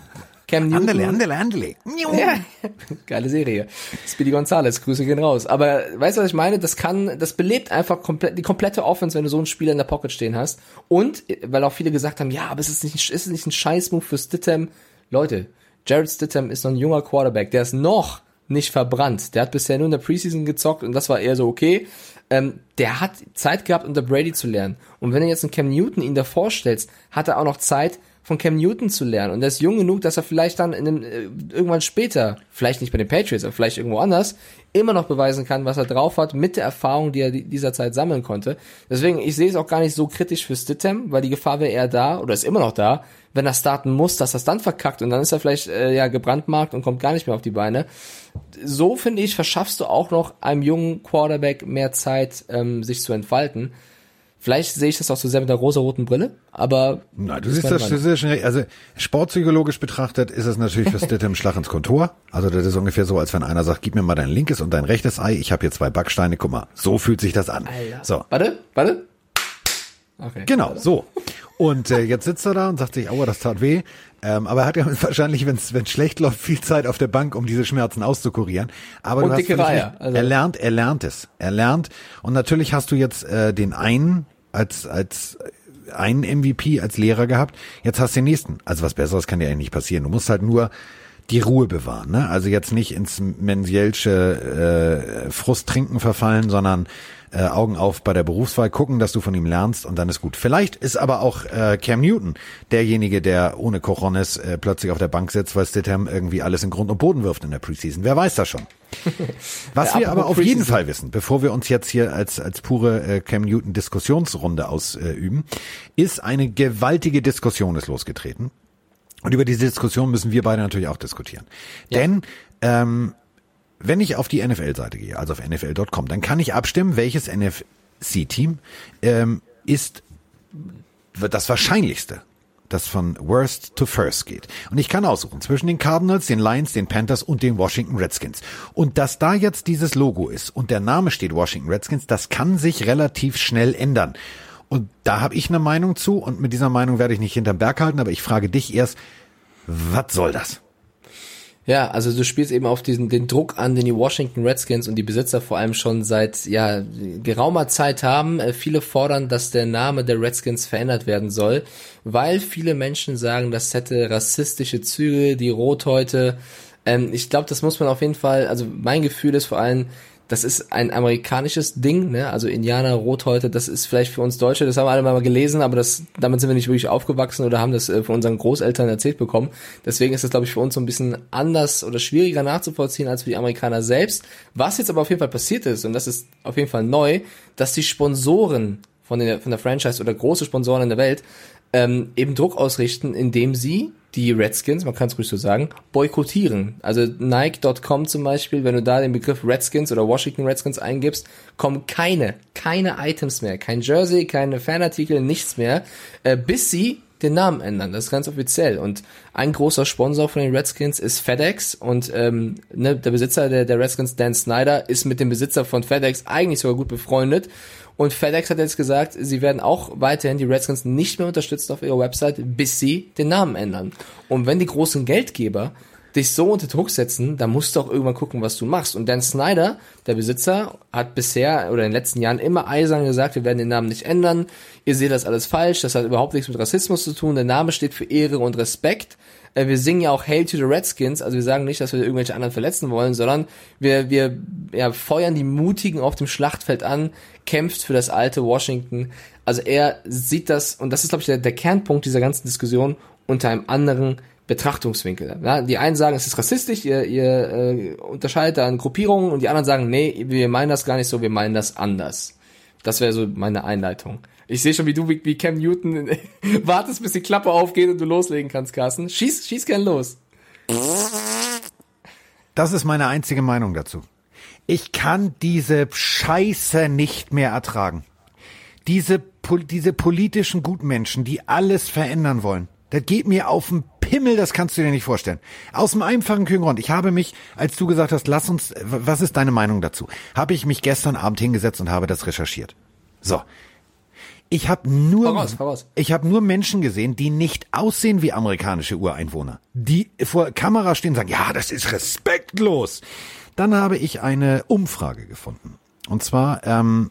Cam Newton. Andele, andele, andele. Ja, geile Serie. Speedy Gonzales, Grüße gehen raus. Aber weißt du, was ich meine? Das kann, das belebt einfach komplett, die komplette Offense, wenn du so einen Spieler in der Pocket stehen hast. Und, weil auch viele gesagt haben, ja, aber es ist nicht, ist es nicht ein Scheißmove für Stittem. Leute, Jared Stittem ist noch ein junger Quarterback, der ist noch nicht verbrannt. Der hat bisher nur in der Preseason gezockt und das war eher so okay. Ähm, der hat Zeit gehabt, unter Brady zu lernen. Und wenn du jetzt einen Cam Newton ihn da vorstellst, hat er auch noch Zeit, von Cam Newton zu lernen. Und er ist jung genug, dass er vielleicht dann in einem, äh, irgendwann später, vielleicht nicht bei den Patriots, aber vielleicht irgendwo anders, immer noch beweisen kann, was er drauf hat mit der Erfahrung, die er dieser Zeit sammeln konnte. Deswegen, ich sehe es auch gar nicht so kritisch für Stittem, weil die Gefahr wäre eher da, oder ist immer noch da, wenn er starten muss, dass er es dann verkackt und dann ist er vielleicht äh, ja gebrandmarkt und kommt gar nicht mehr auf die Beine. So finde ich, verschaffst du auch noch einem jungen Quarterback mehr Zeit, ähm, sich zu entfalten. Vielleicht sehe ich das auch so sehr mit der rosa-roten Brille, aber. Na, du siehst das, das ist schon, also sportpsychologisch betrachtet ist es natürlich für Stidham Schlag ins Kontor. Also das ist ungefähr so, als wenn einer sagt, gib mir mal dein linkes und dein rechtes Ei, ich habe hier zwei Backsteine, guck mal, so fühlt sich das an. Alter. So. Warte, warte. Okay. Genau, so. Und äh, jetzt sitzt er da und sagt sich, aua, das tat weh. Ähm, aber er hat ja wahrscheinlich, wenn es schlecht läuft, viel Zeit auf der Bank, um diese Schmerzen auszukurieren. Aber Und du hast Reihe, also- Er lernt, er lernt es. Er lernt. Und natürlich hast du jetzt äh, den einen als als einen MVP als Lehrer gehabt. Jetzt hast du den nächsten. Also was Besseres kann dir eigentlich nicht passieren. Du musst halt nur die Ruhe bewahren. Ne? Also jetzt nicht ins Mensielsche äh, Frusttrinken verfallen, sondern äh, Augen auf bei der Berufswahl gucken, dass du von ihm lernst und dann ist gut. Vielleicht ist aber auch äh, Cam Newton derjenige, der ohne Cojones äh, plötzlich auf der Bank sitzt, weil Stidham irgendwie alles in Grund und Boden wirft in der Preseason. Wer weiß das schon. Was wir aber auf jeden. Fall wissen, bevor wir uns jetzt hier als, als pure äh, Cam Newton Diskussionsrunde ausüben, ist eine gewaltige Diskussion ist losgetreten. Und über diese Diskussion müssen wir beide natürlich auch diskutieren. Ja. Denn ähm, wenn ich auf die NFL-Seite gehe, also auf NFL.com, dann kann ich abstimmen, welches NFC-Team ähm, ist das wahrscheinlichste, das von Worst to First geht. Und ich kann aussuchen zwischen den Cardinals, den Lions, den Panthers und den Washington Redskins. Und dass da jetzt dieses Logo ist und der Name steht Washington Redskins, das kann sich relativ schnell ändern. Und da habe ich eine Meinung zu und mit dieser Meinung werde ich nicht hinterm Berg halten, aber ich frage dich erst, was soll das? Ja, also du spielst eben auf diesen den Druck an, den die Washington Redskins und die Besitzer vor allem schon seit ja geraumer Zeit haben. Äh, viele fordern, dass der Name der Redskins verändert werden soll, weil viele Menschen sagen, das hätte rassistische Züge, die Rothäute. Ähm, ich glaube, das muss man auf jeden Fall. Also mein Gefühl ist vor allem, das ist ein amerikanisches Ding, ne? Also Indianer, Rothäute, das ist vielleicht für uns Deutsche, das haben wir alle mal gelesen, aber das, damit sind wir nicht wirklich aufgewachsen oder haben das äh, von unseren Großeltern erzählt bekommen. Deswegen ist das, glaube ich, für uns so ein bisschen anders oder schwieriger nachzuvollziehen als für die Amerikaner selbst. Was jetzt aber auf jeden Fall passiert ist, und das ist auf jeden Fall neu, dass die Sponsoren von der, von der Franchise oder große Sponsoren in der Welt ähm, eben Druck ausrichten, indem sie die Redskins, man kann es ruhig so sagen, boykottieren. Also Nike.com zum Beispiel, wenn du da den Begriff Redskins oder Washington Redskins eingibst, kommen keine, keine Items mehr, kein Jersey, keine Fanartikel, nichts mehr, äh, bis sie den Namen ändern. Das ist ganz offiziell. Und ein großer Sponsor von den Redskins ist FedEx und ähm, ne, der Besitzer der, der Redskins, Dan Snyder, ist mit dem Besitzer von FedEx eigentlich sogar gut befreundet. Und FedEx hat jetzt gesagt, sie werden auch weiterhin die Redskins nicht mehr unterstützen auf ihrer Website, bis sie den Namen ändern. Und wenn die großen Geldgeber dich so unter Druck setzen, dann musst du auch irgendwann gucken, was du machst. Und Dan Snyder, der Besitzer, hat bisher oder in den letzten Jahren immer eisern gesagt, wir werden den Namen nicht ändern. Ihr seht das alles falsch. Das hat überhaupt nichts mit Rassismus zu tun. Der Name steht für Ehre und Respekt. Äh, Wir singen ja auch Hail to the Redskins. Also wir sagen nicht, dass wir irgendwelche anderen verletzen wollen, sondern wir, wir ja, feuern die Mutigen auf dem Schlachtfeld an, kämpft für das alte Washington. Also er sieht das, und das ist, glaube ich, der, der Kernpunkt dieser ganzen Diskussion, unter einem anderen Betrachtungswinkel. Ja, die einen sagen, es ist rassistisch, ihr, ihr äh, unterscheidet da in Gruppierungen und die anderen sagen, nee, wir meinen das gar nicht so, wir meinen das anders. Das wäre so meine Einleitung. Ich sehe schon, wie du wie, Cam Newton wartest, bis die Klappe aufgeht und du loslegen kannst, Carsten. Schieß, schieß gern los. Das ist meine einzige Meinung dazu. Ich kann diese Scheiße nicht mehr ertragen. Diese, diese politischen Gutmenschen, die alles verändern wollen. Das geht mir auf den Pimmel, das kannst du dir nicht vorstellen. Aus dem einfachen Grund. Ich habe mich, als du gesagt hast, lass uns, was ist deine Meinung dazu? Habe ich mich gestern Abend hingesetzt und habe das recherchiert. So. Ich habe nur, Voraus, voraus. ich habe nur Menschen gesehen, die nicht aussehen wie amerikanische Ureinwohner, die vor Kamera stehen und sagen, ja, das ist respektlos. Dann habe ich eine Umfrage gefunden. Und zwar ähm,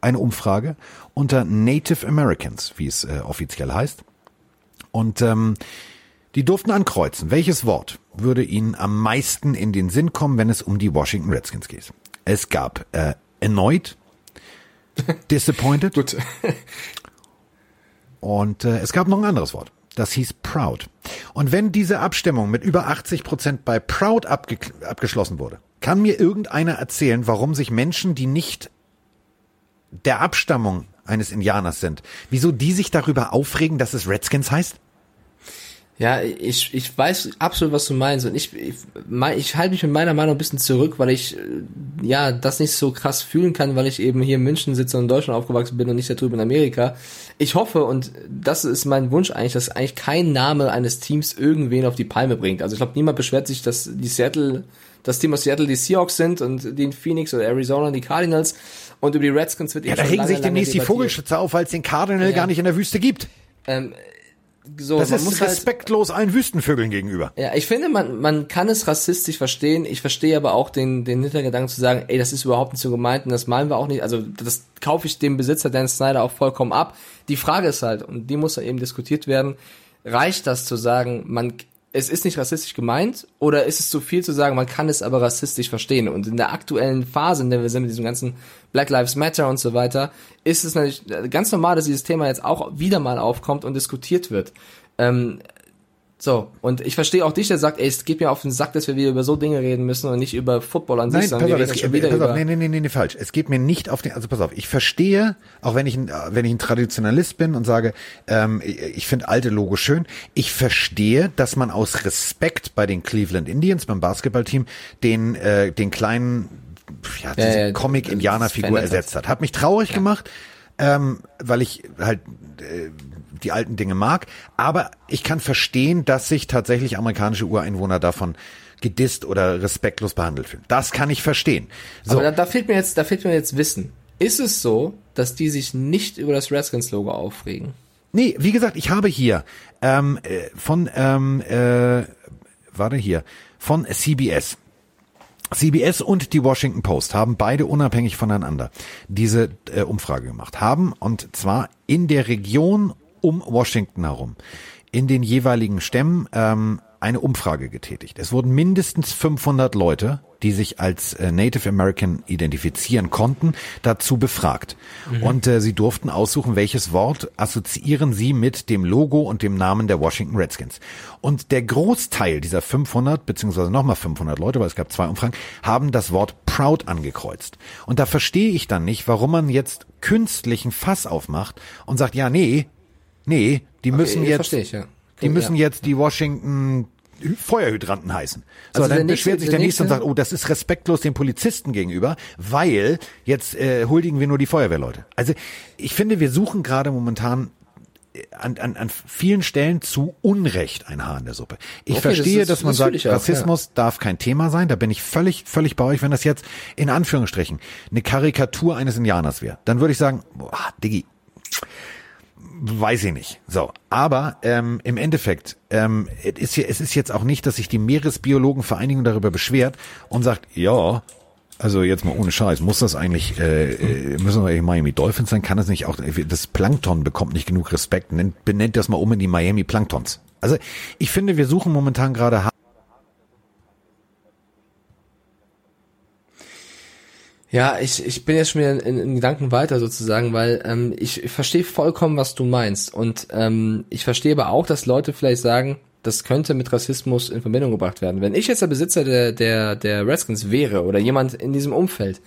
eine Umfrage unter Native Americans, wie es äh, offiziell heißt. Und ähm, die durften ankreuzen, welches Wort würde ihnen am meisten in den Sinn kommen, wenn es um die Washington Redskins geht. Es gab äh, annoyed, disappointed Gut. und äh, es gab noch ein anderes Wort. Das hieß proud. Und wenn diese Abstimmung mit über 80 Prozent bei proud abge abgeschlossen wurde, kann mir irgendeiner erzählen, warum sich Menschen, die nicht der Abstammung eines Indianers sind, wieso die sich darüber aufregen, dass es Redskins heißt? Ja, ich, ich weiß absolut, was du meinst. Und ich, ich, mein- ich halte mich mit meiner Meinung ein bisschen zurück, weil ich äh, ja das nicht so krass fühlen kann, weil ich eben hier in München sitze und in Deutschland aufgewachsen bin und nicht da drüben in Amerika. Ich hoffe, und das ist mein Wunsch eigentlich, dass eigentlich kein Name eines Teams irgendwen auf die Palme bringt. Also ich glaube, niemand beschwert sich, dass die Seattle, das Team aus Seattle die Seahawks sind und die in Phoenix oder Arizona die Cardinals. Und über die Redskins wird Ja, eben da schon regen lange, sich demnächst die. Vogelschützer auf, weil es den Cardinal Ja. gar nicht in der Wüste gibt. Ähm, so, Das man ist muss halt, respektlos allen Wüstenvögeln gegenüber. Ja, ich finde, man, man kann es rassistisch verstehen. Ich verstehe aber auch den, den Hintergedanken zu sagen, ey, das ist überhaupt nicht so gemeint und das meinen wir auch nicht. Also, das kaufe ich dem Besitzer Dan Snyder auch vollkommen ab. Die Frage ist halt, und die muss eben diskutiert werden, reicht das zu sagen, man, es ist nicht rassistisch gemeint oder ist es zu viel zu sagen, man kann es aber rassistisch verstehen? Und in der aktuellen Phase, in der wir sind mit diesem ganzen Black Lives Matter und so weiter, ist es natürlich ganz normal, dass dieses Thema jetzt auch wieder mal aufkommt und diskutiert wird. Ähm, so, und ich verstehe auch dich, der sagt, ey, es geht mir auf den Sack, dass wir wieder über so Dinge reden müssen und nicht über Football an sich, Nein, sondern wir pass auf, reden es, schon wieder pass auf, über... nee, nee, nee, nee, nee, falsch. Es geht mir nicht auf den, also pass auf, ich verstehe, auch wenn ich ein, wenn ich ein Traditionalist bin und sage, ähm, ich, finde alte Logo schön, ich verstehe, dass man aus Respekt bei den Cleveland Indians, beim Basketballteam, den, äh, den kleinen, ja, diese ja, Comic-Indianer-Figur das verändert ersetzt hat. Hat mich traurig gemacht, ähm, weil ich halt äh, die alten Dinge mag. Aber ich kann verstehen, dass sich tatsächlich amerikanische Ureinwohner davon gedisst oder respektlos behandelt fühlen. Das kann ich verstehen. So, Aber da, da fehlt mir jetzt, da fehlt mir jetzt Wissen. Ist es so, dass die sich nicht über das Redskins-Logo aufregen? nee, wie gesagt, ich habe hier ähm, äh, von ähm, äh, warte hier von CBS. CBS und die Washington Post haben beide unabhängig voneinander diese äh, Umfrage gemacht. Haben und zwar in der Region um Washington herum, in den jeweiligen Stämmen ähm, eine Umfrage getätigt. Es wurden mindestens 500 Leute, die sich als äh, Native American identifizieren konnten, dazu befragt. Und äh, sie durften aussuchen, welches Wort assoziieren sie mit dem Logo und dem Namen der Washington Redskins. Und der Großteil dieser 500, beziehungsweise nochmal 500 Leute, weil es gab zwei Umfragen, haben das Wort proud angekreuzt. Und da verstehe ich dann nicht, warum man jetzt künstlichen Fass aufmacht und sagt, ja, nee, nee, die müssen Okay, jetzt, ich, ja. die müssen ja. jetzt die Washington Feuerhydranten heißen. So, Also dann nächste- beschwert sich der der nächste und nächste- sagt, oh, das ist respektlos den Polizisten gegenüber, weil jetzt äh, huldigen wir nur die Feuerwehrleute. Also ich finde, wir suchen gerade momentan äh, an, an, an vielen Stellen zu Unrecht ein Haar in der Suppe. Ich Okay, das verstehe, ist- dass man das sagt, auch, Rassismus darf kein Thema sein. Da bin ich völlig, völlig bei euch. Wenn das jetzt in Anführungsstrichen eine Karikatur eines Indianers wäre, dann würde ich sagen, boah, Diggi, Weiß ich nicht. So, aber ähm, im Endeffekt, ähm, es ist, ja, es ist jetzt auch nicht, dass sich die Meeresbiologenvereinigung darüber beschwert und sagt, ja, also jetzt mal ohne Scheiß, muss das eigentlich, äh, äh, müssen wir eigentlich Miami Dolphins sein? Kann das nicht auch, das Plankton bekommt nicht genug Respekt, nennt, benennt das mal um in die Miami Planktons. Also ich finde, wir suchen momentan gerade Ja, ich, ich bin jetzt schon wieder in, in Gedanken weiter sozusagen, weil ähm, ich, ich verstehe vollkommen, was du meinst. Und ähm, ich verstehe aber auch, dass Leute vielleicht sagen, das könnte mit Rassismus in Verbindung gebracht werden. Wenn ich jetzt der Besitzer der, der, der Redskins wäre oder jemand in diesem Umfeld,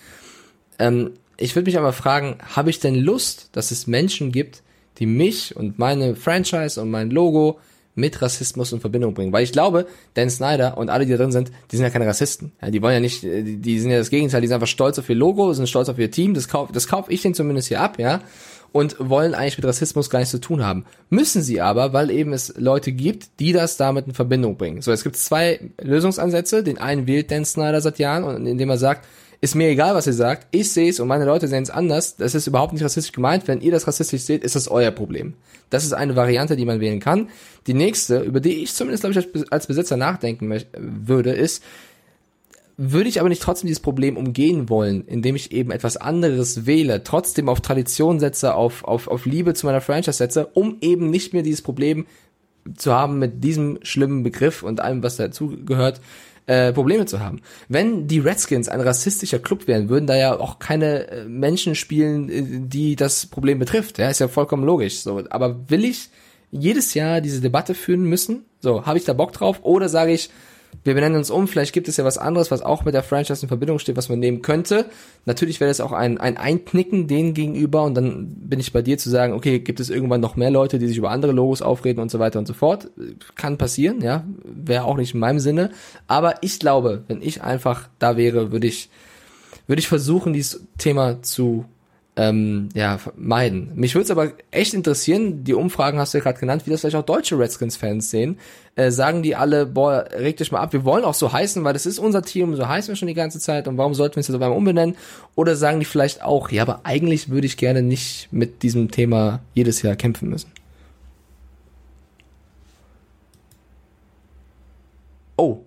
ähm, ich würde mich aber fragen, habe ich denn Lust, dass es Menschen gibt, die mich und meine Franchise und mein Logo mit Rassismus in Verbindung bringen. Weil ich glaube, Dan Snyder und alle, die da drin sind, die sind ja keine Rassisten. Ja, die wollen ja nicht, die, die sind ja das Gegenteil, die sind einfach stolz auf ihr Logo, sind stolz auf ihr Team, das kaufe das kauf ich denen zumindest hier ab, ja und wollen eigentlich mit Rassismus gar nichts zu tun haben. Müssen sie aber, weil eben es Leute gibt, die das damit in Verbindung bringen. So, es gibt zwei Lösungsansätze. Den einen wählt Dan Snyder seit Jahren und indem er sagt, ist mir egal, was ihr sagt, ich sehe es und meine Leute sehen es anders. Das ist überhaupt nicht rassistisch gemeint. Wenn ihr das rassistisch seht, ist das euer Problem. Das ist eine Variante, die man wählen kann. Die nächste, über die ich zumindest, glaube ich, als Besitzer nachdenken würde, ist, würde ich aber nicht trotzdem dieses Problem umgehen wollen, indem ich eben etwas anderes wähle, trotzdem auf Tradition setze, auf, auf, auf Liebe zu meiner Franchise setze, um eben nicht mehr dieses Problem zu haben mit diesem schlimmen Begriff und allem, was dazugehört, äh, Probleme zu haben. Wenn die Redskins ein rassistischer Club wären, würden da ja auch keine äh, Menschen spielen, äh, die das Problem betrifft. Ja, ist ja vollkommen logisch. So, aber will ich jedes Jahr diese Debatte führen müssen? So, habe ich da Bock drauf? Oder sage ich, wir benennen uns um, vielleicht gibt es ja was anderes, was auch mit der Franchise in Verbindung steht, was man nehmen könnte. Natürlich wäre das auch ein, ein Einknicken denen gegenüber und dann bin ich bei dir zu sagen, okay, gibt es irgendwann noch mehr Leute, die sich über andere Logos aufreden und so weiter und so fort. Kann passieren, ja, wäre auch nicht in meinem Sinne. Aber ich glaube, wenn ich einfach da wäre, würde ich, würde ich versuchen, dieses Thema zu ähm, ja, meiden. Mich würde es aber echt interessieren, die Umfragen hast du ja gerade genannt, wie das vielleicht auch deutsche Redskins-Fans sehen. Äh, sagen die alle, boah, reg dich mal ab, wir wollen auch so heißen, weil das ist unser Team, so heißen wir schon die ganze Zeit und warum sollten wir es jetzt auf einmal umbenennen? Oder sagen die vielleicht auch, ja, aber eigentlich würde ich gerne nicht mit diesem Thema jedes Jahr kämpfen müssen. Oh,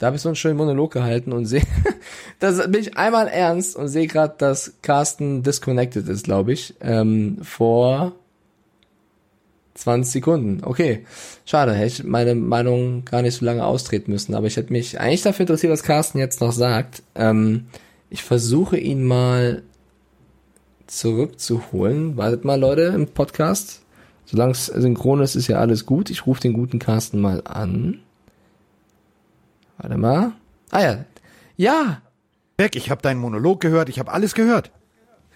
da habe ich so einen schönen Monolog gehalten und sehe, da bin ich einmal ernst und sehe gerade, dass Carsten disconnected ist, glaube ich, ähm, vor 20 Sekunden. Okay, schade, hätte ich meine Meinung gar nicht so lange austreten müssen, aber ich hätte mich eigentlich dafür interessiert, was Carsten jetzt noch sagt. Ähm, ich versuche ihn mal zurückzuholen. Wartet mal, Leute, im Podcast. Solange es synchron ist, ist ja alles gut. Ich rufe den guten Carsten mal an. Warte mal. Ah ja. Ja. Weg, ich habe deinen Monolog gehört, ich habe alles gehört.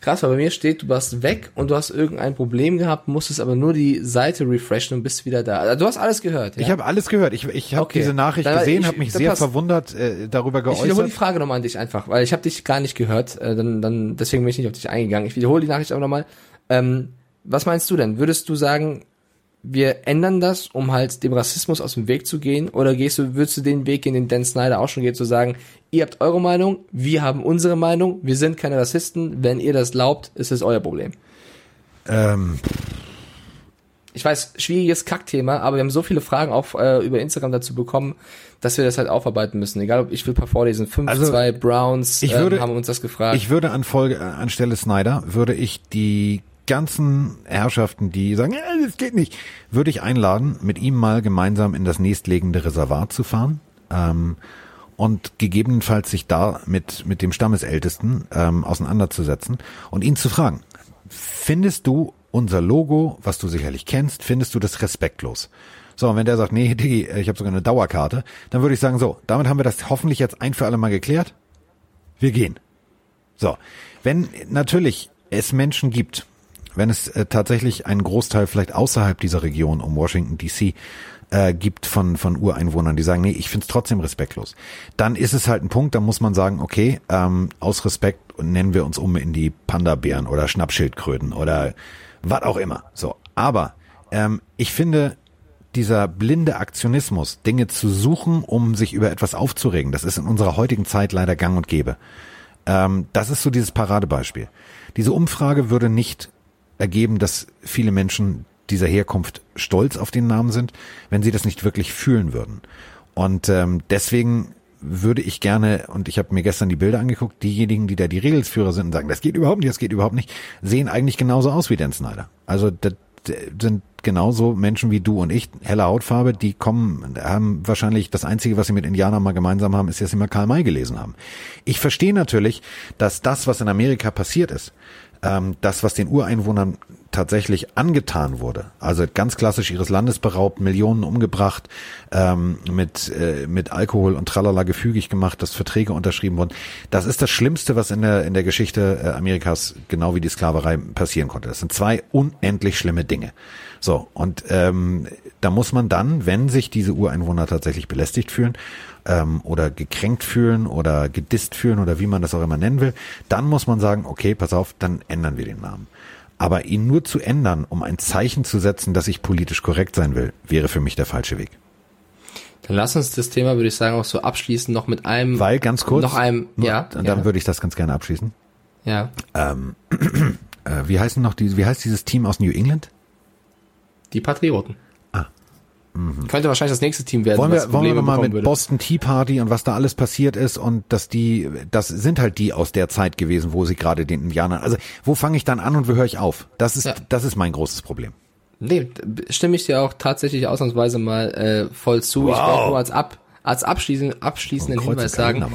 Krass, weil bei mir steht, du warst weg und du hast irgendein Problem gehabt, musstest aber nur die Seite refreshen und bist wieder da. Also, du hast alles gehört. Ja? Ich habe alles gehört. Ich, ich habe okay. diese Nachricht dann, gesehen, habe mich sehr passt. verwundert äh, darüber geäußert. Ich wiederhole die Frage nochmal an dich einfach, weil ich habe dich gar nicht gehört. Äh, dann, dann deswegen bin ich nicht auf dich eingegangen. Ich wiederhole die Nachricht aber nochmal. Ähm, was meinst du denn? Würdest du sagen, wir ändern das, um halt dem Rassismus aus dem Weg zu gehen? Oder gehst du, würdest du den Weg gehen, den Dan Snyder auch schon geht, zu sagen, ihr habt eure Meinung, wir haben unsere Meinung, wir sind keine Rassisten, wenn ihr das glaubt, ist es euer Problem. Ähm. Ich weiß, schwieriges Kackthema, aber wir haben so viele Fragen auch äh, über Instagram dazu bekommen, dass wir das halt aufarbeiten müssen. Egal, ob ich will ein paar vorlesen. 5, also, 2 Browns ich würde, ähm, haben uns das gefragt. Ich würde an Folge, anstelle Snyder, würde ich die ganzen Herrschaften, die sagen, ja, das geht nicht, würde ich einladen, mit ihm mal gemeinsam in das nächstlegende Reservat zu fahren ähm, und gegebenenfalls sich da mit, mit dem Stammesältesten ähm, auseinanderzusetzen und ihn zu fragen, findest du unser Logo, was du sicherlich kennst, findest du das respektlos? So, und wenn der sagt, nee, Diggi, ich habe sogar eine Dauerkarte, dann würde ich sagen, so, damit haben wir das hoffentlich jetzt ein für alle Mal geklärt. Wir gehen. So, wenn natürlich es Menschen gibt, wenn es äh, tatsächlich einen Großteil vielleicht außerhalb dieser Region um Washington DC äh, gibt von, von Ureinwohnern, die sagen, nee, ich find's trotzdem respektlos, dann ist es halt ein Punkt, da muss man sagen, okay, ähm, aus Respekt nennen wir uns um in die Panda-Bären oder Schnappschildkröten oder was auch immer. So, aber ähm, ich finde, dieser blinde Aktionismus, Dinge zu suchen, um sich über etwas aufzuregen, das ist in unserer heutigen Zeit leider gang und gäbe. Ähm, das ist so dieses Paradebeispiel. Diese Umfrage würde nicht ergeben, dass viele Menschen dieser Herkunft stolz auf den Namen sind, wenn sie das nicht wirklich fühlen würden. Und ähm, deswegen würde ich gerne, und ich habe mir gestern die Bilder angeguckt, diejenigen, die da die Regelsführer sind und sagen, das geht überhaupt nicht, das geht überhaupt nicht, sehen eigentlich genauso aus wie Dan Snyder. Also das sind genauso Menschen wie du und ich, helle Hautfarbe, die kommen, haben wahrscheinlich das Einzige, was sie mit Indianern mal gemeinsam haben, ist, dass sie mal Karl May gelesen haben. Ich verstehe natürlich, dass das, was in Amerika passiert ist, ähm, das, was den Ureinwohnern tatsächlich angetan wurde, also ganz klassisch ihres Landes beraubt, Millionen umgebracht, ähm, mit, äh, mit Alkohol und Tralala gefügig gemacht, dass Verträge unterschrieben wurden, das ist das Schlimmste, was in der, in der Geschichte äh, Amerikas, genau wie die Sklaverei, passieren konnte. Das sind zwei unendlich schlimme Dinge. So, und ähm, da muss man dann, wenn sich diese Ureinwohner tatsächlich belästigt fühlen ähm, oder gekränkt fühlen oder gedisst fühlen oder wie man das auch immer nennen will, dann muss man sagen, okay, pass auf, dann ändern wir den Namen. Aber ihn nur zu ändern, um ein Zeichen zu setzen, dass ich politisch korrekt sein will, wäre für mich der falsche Weg. Dann lass uns das Thema, würde ich sagen, auch so abschließen, noch mit einem. Weil, ganz kurz, Noch einem, nur, ja. dann ja, würde ich das ganz gerne abschließen. ja. Ähm, äh, wie heißen noch die, wie heißt dieses Team aus New England? Die Patrioten. Ah. Könnte wahrscheinlich das nächste Team werden, Wollen wir, wollen wir mal mit würde. Boston Tea Party und was da alles passiert ist und dass die, das sind halt die aus der Zeit gewesen, wo sie gerade den Indianern, also wo fange ich dann an und wo höre ich auf? Das ist, Ja. das ist mein großes Problem. Nee, stimme ich dir auch tatsächlich ausnahmsweise mal äh, voll zu. Ich Wow. wollte nur als, ab, als abschließend, abschließenden Kreuze Hinweis sagen, Mann.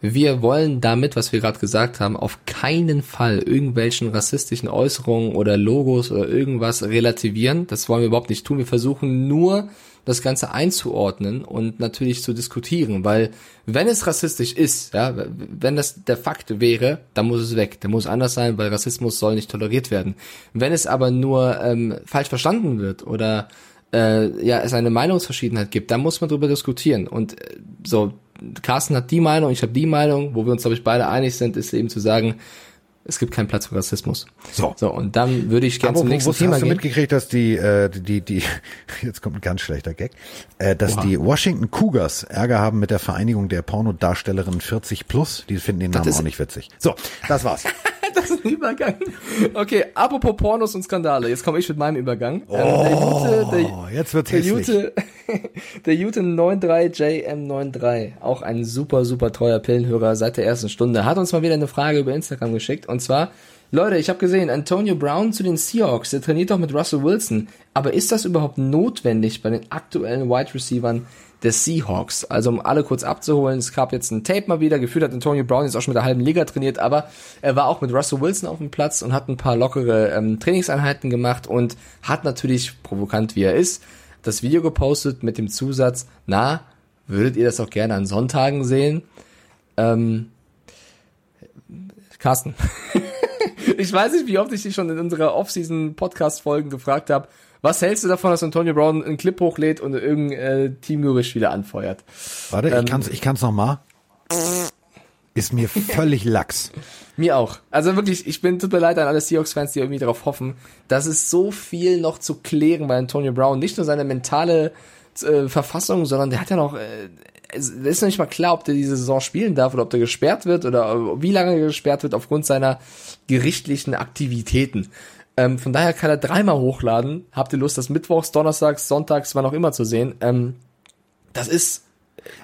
Wir wollen damit, was wir gerade gesagt haben, auf keinen Fall irgendwelchen rassistischen Äußerungen oder Logos oder irgendwas relativieren. Das wollen wir überhaupt nicht tun. Wir versuchen nur, das Ganze einzuordnen und natürlich zu diskutieren, weil wenn es rassistisch ist, ja, wenn das der Fakt wäre, dann muss es weg. Der muss anders sein, weil Rassismus soll nicht toleriert werden. Wenn es aber nur ähm, falsch verstanden wird oder äh, ja es eine Meinungsverschiedenheit gibt, dann muss man darüber diskutieren. Und äh, so, Carsten hat die Meinung, ich habe die Meinung, wo wir uns, glaube ich, beide einig sind, ist eben zu sagen, es gibt keinen Platz für Rassismus. So. So, und dann würde ich gerne zum wo, nächsten hast Thema du gehen. mitgekriegt, dass die, äh, die, die, jetzt kommt ein ganz schlechter Gag, äh, dass Oha. die Washington Cougars Ärger haben mit der Vereinigung der Pornodarstellerin 40 plus. Die finden den Namen auch nicht witzig. So, das war's. Das ist ein Übergang. Okay, apropos Pornos und Skandale, jetzt komme ich mit meinem Übergang. Ähm, der Jute, der, Oh, jetzt wird's der hässlich. Jute, der Jute 93JM93, auch ein super, super treuer Pillenhörer seit der ersten Stunde, hat uns mal wieder eine Frage über Instagram geschickt. Und zwar, Leute, ich habe gesehen, Antonio Brown zu den Seahawks, der trainiert doch mit Russell Wilson. Aber ist das überhaupt notwendig bei den aktuellen Wide Receivern der Seahawks? Also um alle kurz abzuholen, es gab jetzt ein Tape mal wieder, gefühlt hat Antonio Brown jetzt auch schon mit der halben Liga trainiert, aber er war auch mit Russell Wilson auf dem Platz und hat ein paar lockere ähm, Trainingseinheiten gemacht und hat natürlich, provokant wie er ist, das Video gepostet mit dem Zusatz, na, würdet ihr das auch gerne an Sonntagen sehen? Ähm, Carsten. ich weiß nicht, wie oft ich dich schon in unserer Off-Season-Podcast-Folgen gefragt habe, was hältst du davon, dass Antonio Brown einen Clip hochlädt und irgendein äh, Teamgerücht wieder anfeuert? Warte, Ähm, ich kann's, ich kann's noch mal. Ist mir völlig lax. Mir auch. Also wirklich, ich bin, tut mir leid an alle Seahawks-Fans, die irgendwie darauf hoffen. Das ist so viel noch zu klären bei Antonio Brown. Nicht nur seine mentale äh, Verfassung, sondern der hat ja noch, äh, es es ist noch nicht mal klar, ob der diese Saison spielen darf oder ob der gesperrt wird oder äh, wie lange er gesperrt wird aufgrund seiner gerichtlichen Aktivitäten. Ähm, von daher kann er dreimal hochladen. Habt ihr Lust, das Mittwochs, Donnerstags, Sonntags, wann auch immer zu sehen? Ähm, das ist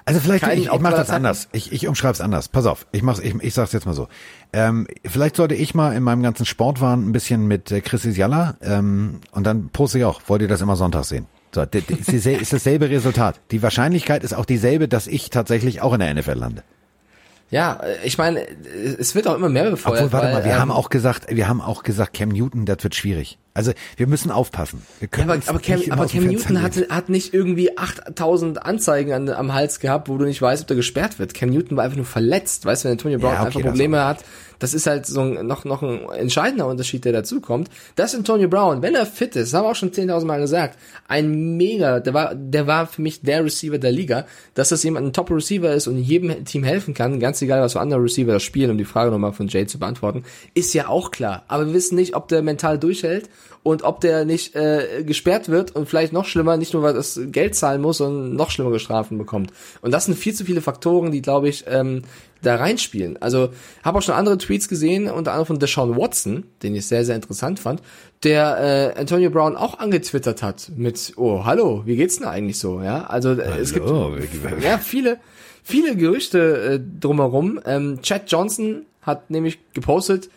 Also vielleicht, ich, ich mache das anders. Ich, ich umschreibe es anders. Pass auf, ich mach's, ich, ich sag's jetzt mal so. Ähm, vielleicht sollte ich mal in meinem ganzen Sportwahn ein bisschen mit äh, Chris Isiala ähm, und dann poste ich auch, wollt ihr das immer Sonntag sehen? So, ist dasselbe Resultat. Die Wahrscheinlichkeit ist auch dieselbe, dass ich tatsächlich auch in der NFL lande. Ja, äh, ich meine, äh, es wird auch immer mehr befeuert. Obwohl, warte weil, mal, wir ähm, haben auch gesagt, wir haben auch gesagt, Cam Newton, das wird schwierig. Also wir müssen aufpassen. Wir Ja, können aber, uns aber Cam, aber Cam Newton hatte, hat nicht irgendwie 8000 Anzeigen an, am Hals gehabt, wo du nicht weißt, ob der gesperrt wird. Cam Newton war einfach nur verletzt. Weißt du, wenn Antonio Brown Ja, okay, einfach Probleme hat, das ist halt so ein, noch, noch ein entscheidender Unterschied, der dazukommt. Das Antonio Brown, wenn er fit ist, haben wir auch schon 10.000 Mal gesagt, ein mega, der war, der war für mich der Receiver der Liga, dass das jemand ein Top-Receiver ist und jedem Team helfen kann, ganz egal, was für andere Receiver das spielen, um die Frage nochmal von Jay zu beantworten, ist ja auch klar. Aber wir wissen nicht, ob der mental durchhält und ob der nicht äh, gesperrt wird und vielleicht noch schlimmer, nicht nur weil das Geld zahlen muss, sondern noch schlimmere Strafen bekommt. Und das sind viel zu viele Faktoren, die, glaube ich, ähm, da reinspielen. Also habe auch schon andere Tweets gesehen, unter anderem von Deshaun Watson, den ich sehr, sehr interessant fand, der äh, Antonio Brown auch angetwittert hat mit, oh, hallo, wie geht's denn eigentlich so? Ja, also äh, es gibt Hallo. ja viele, viele Gerüchte äh, drumherum. Ähm, Chad Johnson hat nämlich gepostet,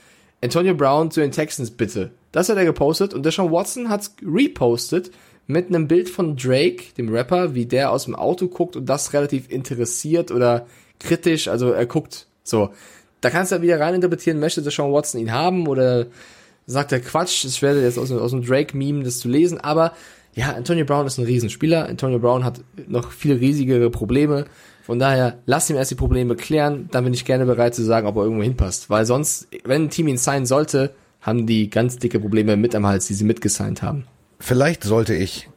Antonio Brown zu den Texans bitte. Das hat er gepostet und Deshaun Watson hat's repostet mit einem Bild von Drake, dem Rapper, wie der aus dem Auto guckt und das relativ interessiert oder kritisch, also er guckt so. Da kannst du ja wieder reininterpretieren, möchte Deshaun Watson ihn haben oder sagt er Quatsch. Ich werde jetzt aus, aus dem Drake-Meme das zu lesen, aber ja, Antonio Brown ist ein Riesenspieler. Antonio Brown hat noch viel riesigere Probleme. Von daher, lass ihm erst die Probleme klären, dann bin ich gerne bereit zu sagen, ob er irgendwo hinpasst. Weil sonst, wenn ein Team ihn signen sollte, haben die ganz dicke Probleme mit am Hals, die sie mitgesigned haben. Vielleicht sollte ich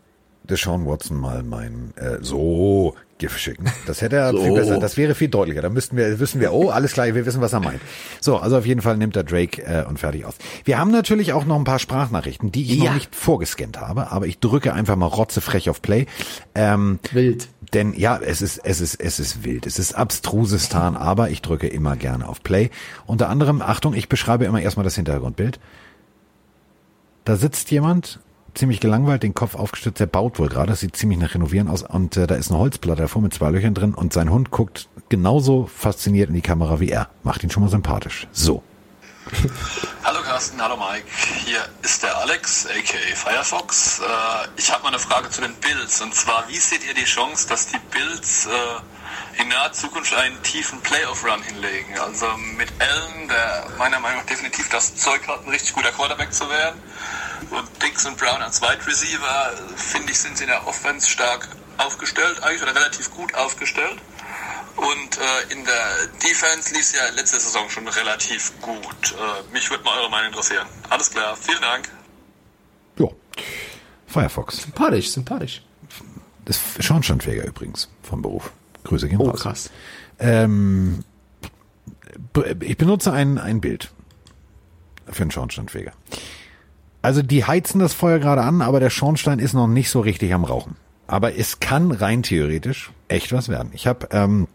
Deshaun Watson mal mein äh, so GIF schicken. Das hätte er So. viel besser, das wäre viel deutlicher. Da müssten wir, wissen wir, oh, alles klar, wir wissen, was er meint. So, also auf jeden Fall nimmt er Drake äh, und fertig aus. Wir haben natürlich auch noch ein paar Sprachnachrichten, die ich Ja. noch nicht vorgescannt habe, aber ich drücke einfach mal rotzefrech auf Play. Ähm, Wild. denn ja, es ist, es ist, es ist wild. Es ist abstrusestan, aber ich drücke immer gerne auf Play. Unter anderem, Achtung, ich beschreibe immer erstmal das Hintergrundbild. Da sitzt jemand, ziemlich gelangweilt, den Kopf aufgestützt, der baut wohl gerade, das sieht ziemlich nach Renovieren aus und äh, da ist eine Holzplatte davor mit zwei Löchern drin und sein Hund guckt genauso fasziniert in die Kamera wie er. Macht ihn schon mal sympathisch. So. Hallo Carsten, hallo Mike. Hier ist der Alex, aka Firefox. Äh, ich habe mal eine Frage zu den Bills. Und zwar, wie seht ihr die Chance, dass die Bills äh, in naher Zukunft einen tiefen Playoff-Run hinlegen? Also mit Allen, der meiner Meinung nach definitiv das Zeug hat, ein richtig guter Quarterback zu werden. Und Dix und Brown als Wide Receiver, finde ich, sind sie in der Offense stark aufgestellt, eigentlich oder relativ gut aufgestellt. Und äh, in der Defense lief es ja letzte Saison schon relativ gut. Äh, mich würde mal eure Meinung interessieren. Alles klar, vielen Dank. Jo. Firefox. Sympathisch, sympathisch. Das ist Schornsteinfeger übrigens vom Beruf. Grüße gehen Oh, raus. krass. Ähm, ich benutze ein, ein Bild für einen Schornsteinfeger. Also die heizen das Feuer gerade an, aber der Schornstein ist noch nicht so richtig am Rauchen. Aber es kann rein theoretisch echt was werden. Ich habe ähm,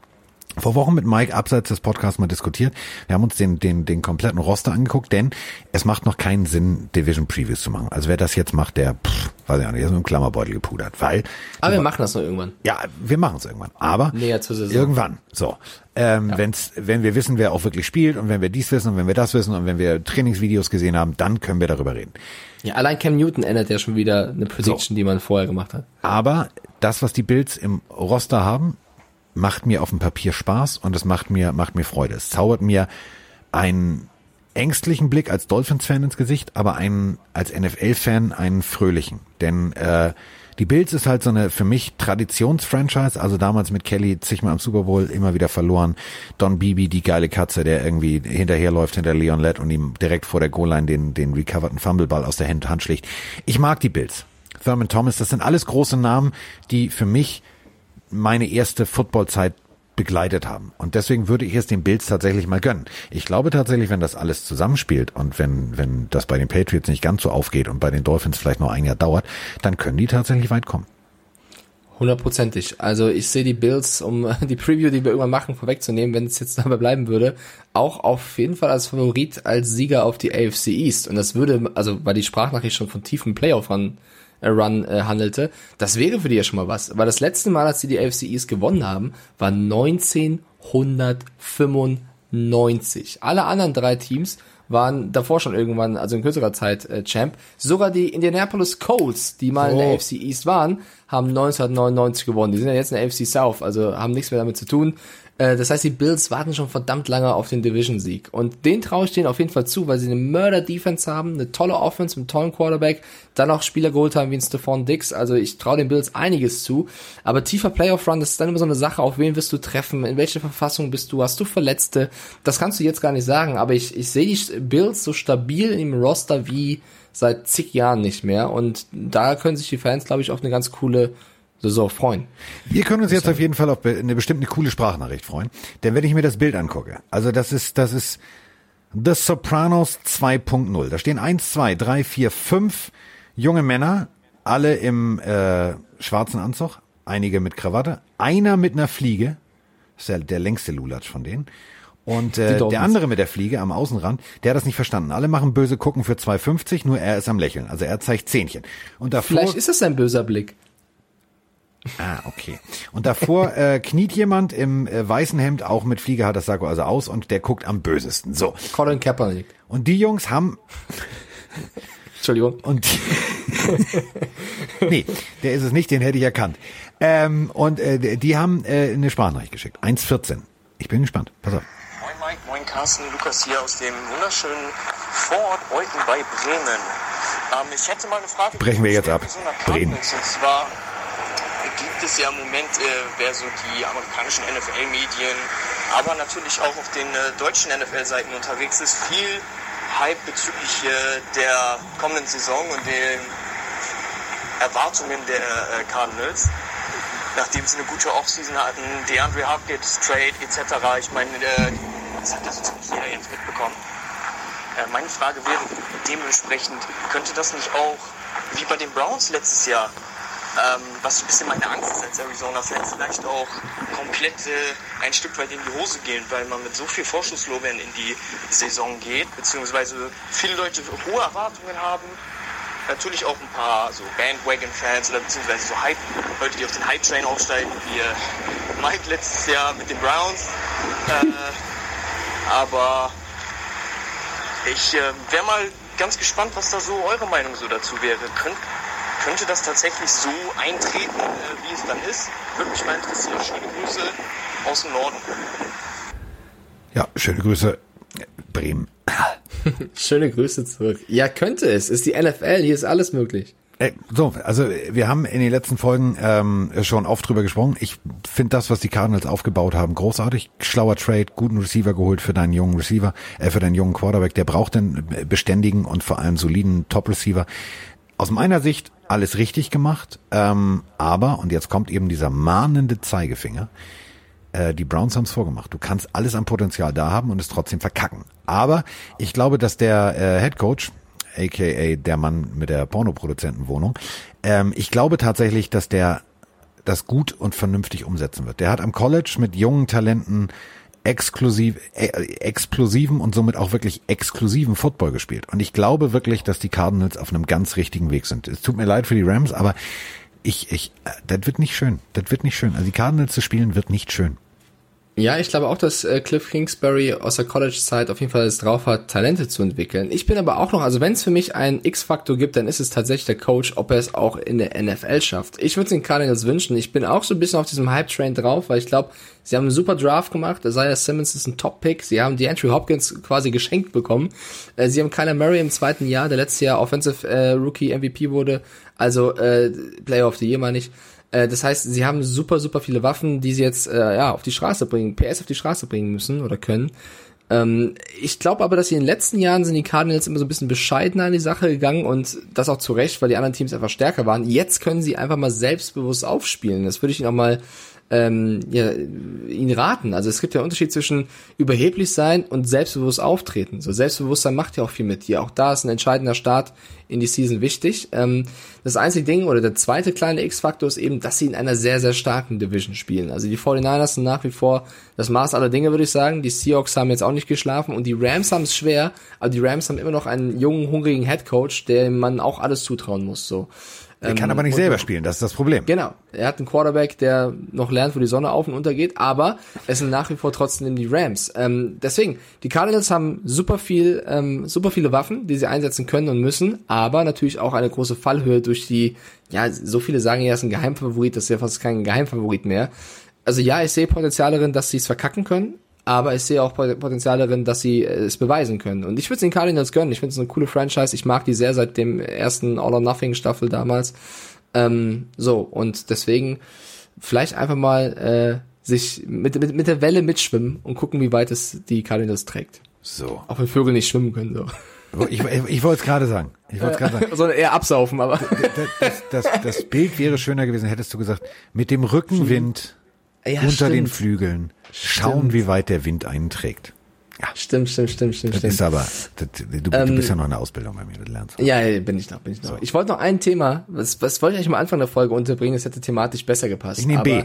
vor Wochen mit Mike abseits des Podcasts mal diskutiert. Wir haben uns den, den, den kompletten Roster angeguckt, denn es macht noch keinen Sinn, Division Previews zu machen. Also wer das jetzt macht, der, pff, weiß ich auch nicht, ist mit einem Klammerbeutel gepudert, weil Aber wir machen das noch irgendwann. ja, wir machen es irgendwann. Aber Näher zur Saison. irgendwann. So. Ähm, wenn's, wenn wir wissen, wer auch wirklich spielt und wenn wir dies wissen und wenn wir das wissen und wenn wir Trainingsvideos gesehen haben, dann können wir darüber reden. Ja, allein Cam Newton ändert ja schon wieder eine Prediction, die man vorher gemacht hat. Aber das, was die Bills im Roster haben, macht mir auf dem Papier Spaß und es macht mir, macht mir Freude. Es zaubert mir einen ängstlichen Blick als Dolphins-Fan ins Gesicht, aber einen, als NFL-Fan einen fröhlichen. Denn äh, die Bills ist halt so eine für mich Traditionsfranchise, also damals mit Kelly zigmal am Super Bowl immer wieder verloren. Don Beebe, die geile Katze, der irgendwie hinterherläuft hinter Leon Lett und ihm direkt vor der Goal-Line den, den recoverten Fumbleball aus der Hand schlägt. Ich mag die Bills. Thurman Thomas, das sind alles große Namen, die für mich meine erste Footballzeit begleitet haben. Und deswegen würde ich es den Bills tatsächlich mal gönnen. Ich glaube tatsächlich, wenn das alles zusammenspielt und wenn, wenn das bei den Patriots nicht ganz so aufgeht und bei den Dolphins vielleicht noch ein Jahr dauert, dann können die tatsächlich weit kommen. Hundertprozentig. Also ich sehe die Bills, um die Preview, die wir irgendwann machen, vorwegzunehmen, wenn es jetzt dabei bleiben würde, auch auf jeden Fall als Favorit, als Sieger auf die AFC East. Und das würde, also weil die Sprachnachricht schon von tiefen Playoff-Run äh, Run, äh, handelte, das wäre für die ja schon mal was. Weil das letzte Mal, als sie die AFC East gewonnen haben, war 1995. Alle anderen drei Teams waren davor schon irgendwann, also in kürzerer Zeit, äh, Champ. Sogar die Indianapolis Colts, die mal in der Oh. AFC East waren, haben 1999 gewonnen. Die sind ja jetzt in der AFC South, also haben nichts mehr damit zu tun. Äh, Das heißt, die Bills warten schon verdammt lange auf den Division-Sieg. Und den traue ich denen auf jeden Fall zu, weil sie eine Mörder-Defense haben, eine tolle Offense mit einem tollen Quarterback, dann auch Spieler geholt haben wie ein Stephon Dix. Also ich traue den Bills einiges zu. Aber tiefer Playoff-Run, das ist dann immer so eine Sache, auf wen wirst du treffen, in welcher Verfassung bist du, hast du Verletzte? Das kannst du jetzt gar nicht sagen, aber ich, ich sehe die Bills so stabil im Roster wie seit zig Jahren nicht mehr. Und da können sich die Fans, glaube ich, auf eine ganz coole Saison freuen. Wir können uns jetzt auf jeden Fall auf eine bestimmte coole Sprachnachricht freuen. Denn wenn ich mir das Bild angucke, also das ist, das ist The Sopranos 2.0. Da stehen eins, zwei, drei, vier, fünf junge Männer, alle im äh, schwarzen Anzug, einige mit Krawatte, einer mit einer Fliege, das ist der, der längste Lulatsch von denen. Und äh, der andere mit der Fliege am Außenrand, der hat das nicht verstanden. Alle machen böse Gucken für 2,50, nur er ist am Lächeln. Also er zeigt Zähnchen. Und davor, Vielleicht ist es ein böser Blick. Ah, okay. Und davor äh, kniet jemand im äh, weißen Hemd, auch mit Fliege hat das Sakko also aus und der guckt am bösesten. So. Colin Kaepernick. Und die Jungs haben Entschuldigung. und nee, der ist es nicht, den hätte ich erkannt. Ähm, und äh, die haben äh, eine Sprachnachricht geschickt. 1,14. Ich bin gespannt. Pass auf. Moin Mike, moin Carsten, Lukas hier aus dem wunderschönen Vorort Euten bei Bremen. Ähm, ich hätte mal eine Frage. Brechen wir jetzt ab. Bremen. Und zwar gibt es ja im Moment, äh, wer so die amerikanischen NFL-Medien, aber natürlich auch auf den äh, deutschen NFL-Seiten unterwegs ist, viel Hype bezüglich äh, der kommenden Saison und den Erwartungen der äh, Cardinals. Nachdem sie eine gute Offseason hatten, DeAndre Hopkins, Trade etc. Ich meine, äh, das hat ja so ziemlich jeder jetzt mitbekommen. Äh, meine Frage wäre dementsprechend, könnte das nicht auch, wie bei den Browns letztes Jahr, ähm, was ein bisschen meine Angst ist als Arizona-Fan, vielleicht auch komplett äh, ein Stück weit in die Hose gehen, weil man mit so viel Vorschusslorbeeren in die Saison geht, beziehungsweise viele Leute hohe Erwartungen haben. Natürlich auch ein paar so Bandwagon-Fans oder beziehungsweise so Hype, Leute, die auf den Hype-Train aufsteigen, wie äh, Mike letztes Jahr mit den Browns. Äh, aber ich äh, wäre mal ganz gespannt, was da so eure Meinung so dazu wäre. Könnt, könnte das tatsächlich so eintreten, äh, wie es dann ist? Würde mich mal interessieren. Schöne Grüße aus dem Norden. Ja, schöne Grüße, Bremen. Schöne Grüße zurück. Ja, könnte es. Ist die NFL, hier ist alles möglich. Äh, So, also wir haben in den letzten Folgen ähm, schon oft drüber gesprochen. Ich finde das, was die Cardinals aufgebaut haben, großartig. Schlauer Trade, guten Receiver geholt für deinen jungen Receiver, äh, für deinen jungen Quarterback. Der braucht einen beständigen und vor allem soliden Top-Receiver. Aus meiner Sicht alles richtig gemacht, ähm, aber, und jetzt kommt eben dieser mahnende Zeigefinger, äh, die Browns haben es vorgemacht. Du kannst alles an Potenzial da haben und es trotzdem verkacken. Aber ich glaube, dass der äh, Head Coach, aka der Mann mit der Pornoproduzentenwohnung, ähm, ich glaube tatsächlich, dass der das gut und vernünftig umsetzen wird. Der hat am College mit jungen Talenten exklusiv, äh, explosiven und somit auch wirklich exklusiven Football gespielt. Und ich glaube wirklich, dass die Cardinals auf einem ganz richtigen Weg sind. Es tut mir leid für die Rams, aber ich, ich, äh, das wird nicht schön. Das wird nicht schön. Also die Cardinals zu spielen wird nicht schön. Ja, ich glaube auch, dass äh, Cliff Kingsbury aus der College-Zeit auf jeden Fall es drauf hat, Talente zu entwickeln. Ich bin aber auch noch, also wenn es für mich einen X-Faktor gibt, dann ist es tatsächlich der Coach, ob er es auch in der NFL schafft. Ich würde es den Cardinals wünschen. Ich bin auch so ein bisschen auf diesem Hype-Train drauf, weil ich glaube, sie haben einen super Draft gemacht. Isaiah Simmons ist ein Top-Pick. Sie haben die Andrew Hopkins quasi geschenkt bekommen. Äh, sie haben Kyler Murray im zweiten Jahr, der letztes Jahr Offensive äh, Rookie MVP wurde, also äh, Player of the Year meine ich. Äh, das heißt, sie haben super, super viele Waffen, die sie jetzt äh, ja auf die Straße bringen, PS auf die Straße bringen müssen oder können. Ähm, ich glaube aber, dass sie in den letzten Jahren sind die Cardinals immer so ein bisschen bescheidener an die Sache gegangen und das auch zu Recht, weil die anderen Teams einfach stärker waren. Jetzt können sie einfach mal selbstbewusst aufspielen. Das würde ich ihnen auch mal ähm, ja, ihn raten. Also es gibt ja einen Unterschied zwischen überheblich sein und selbstbewusst auftreten. So Selbstbewusstsein macht ja auch viel mit dir. Auch da ist ein entscheidender Start in die Season wichtig. Ähm, das einzige Ding oder der zweite kleine X-Faktor ist eben, dass sie in einer sehr, sehr starken Division spielen. Also die 49ers sind nach wie vor das Maß aller Dinge, würde ich sagen. Die Seahawks haben jetzt auch nicht geschlafen und die Rams haben es schwer, aber die Rams haben immer noch einen jungen, hungrigen Head Coach, dem man auch alles zutrauen muss. So. Er kann aber nicht selber spielen, das ist das Problem. Genau. Er hat einen Quarterback, der noch lernt, wo die Sonne auf und unter geht, aber es sind nach wie vor trotzdem die Rams. Ähm, deswegen, die Cardinals haben super viel, ähm, super viele Waffen, die sie einsetzen können und müssen, aber natürlich auch eine große Fallhöhe durch die, ja, so viele sagen ja, es ist ein Geheimfavorit, das ist ja fast kein Geheimfavorit mehr. Also ja, ich sehe Potenzial darin, dass sie es verkacken können, aber ich sehe auch Potenzial darin, dass sie es beweisen können. Und ich würde es den Cardinals gönnen. Ich finde es eine coole Franchise. Ich mag die sehr seit dem ersten All or Nothing Staffel damals. Ähm, so, und deswegen vielleicht einfach mal äh, sich mit, mit, mit der Welle mitschwimmen und gucken, wie weit es die Cardinals trägt. So. Auch wenn Vögel nicht schwimmen können. So. Ich, ich, ich wollte es gerade sagen. Ich wollte es gerade sagen. Sondern eher absaufen, aber. Das, das, das, das Bild wäre schöner gewesen, hättest du gesagt, mit dem Rückenwind Ja, unter stimmt. den Flügeln schauen, Stimmt. wie weit der Wind einen trägt. Stimmt, stimmt, stimmt, stimmt, Das stimmt. ist aber, das, du, du bist ja noch in der Ausbildung bei mir, du lernst. Ja, ja, bin ich noch, bin ich noch. Ich wollte noch ein Thema, was, was wollte ich eigentlich am Anfang der Folge unterbringen, das hätte thematisch besser gepasst. Ich nehme B.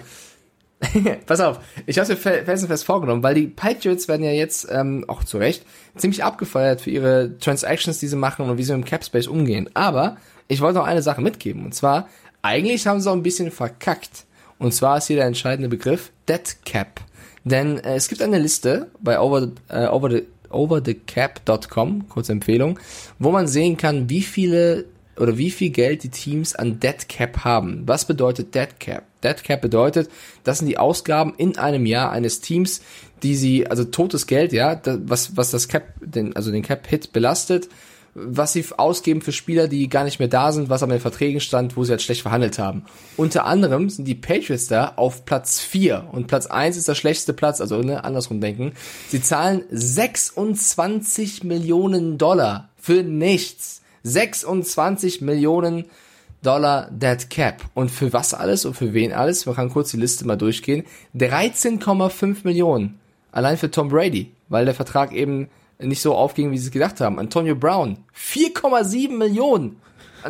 Pass auf, ich habe mir fe- felsenfest vorgenommen, weil die Patriots werden ja jetzt, ähm, auch zu Recht, ziemlich abgefeiert für ihre Transactions, die sie machen und wie sie mit dem Capspace umgehen. Aber ich wollte noch eine Sache mitgeben, und zwar, eigentlich haben sie auch ein bisschen verkackt. Und zwar ist hier der entscheidende Begriff Dead Cap. Denn äh, es gibt eine Liste bei over, äh, over the, overthecap.com, kurze Empfehlung, wo man sehen kann, wie viele oder wie viel Geld die Teams an Dead Cap haben. Was bedeutet Dead Cap? Dead Cap bedeutet, das sind die Ausgaben in einem Jahr eines Teams, die sie, also totes Geld, ja, was, was das Cap den, also den Cap-Hit belastet, was sie ausgeben für Spieler, die gar nicht mehr da sind, was in den Verträgen stand, wo sie halt schlecht verhandelt haben. Unter anderem sind die Patriots da auf Platz 4 und Platz 1 ist der schlechteste Platz, also ne, andersrum denken. Sie zahlen 26 Millionen Dollar für nichts. 26 Millionen Dollar Dead Cap. Und für was alles und für wen alles? Man kann kurz die Liste mal durchgehen. 13,5 Millionen. Allein für Tom Brady, weil der Vertrag eben nicht so aufging, wie sie es gedacht haben. Antonio Brown, 4,7 Millionen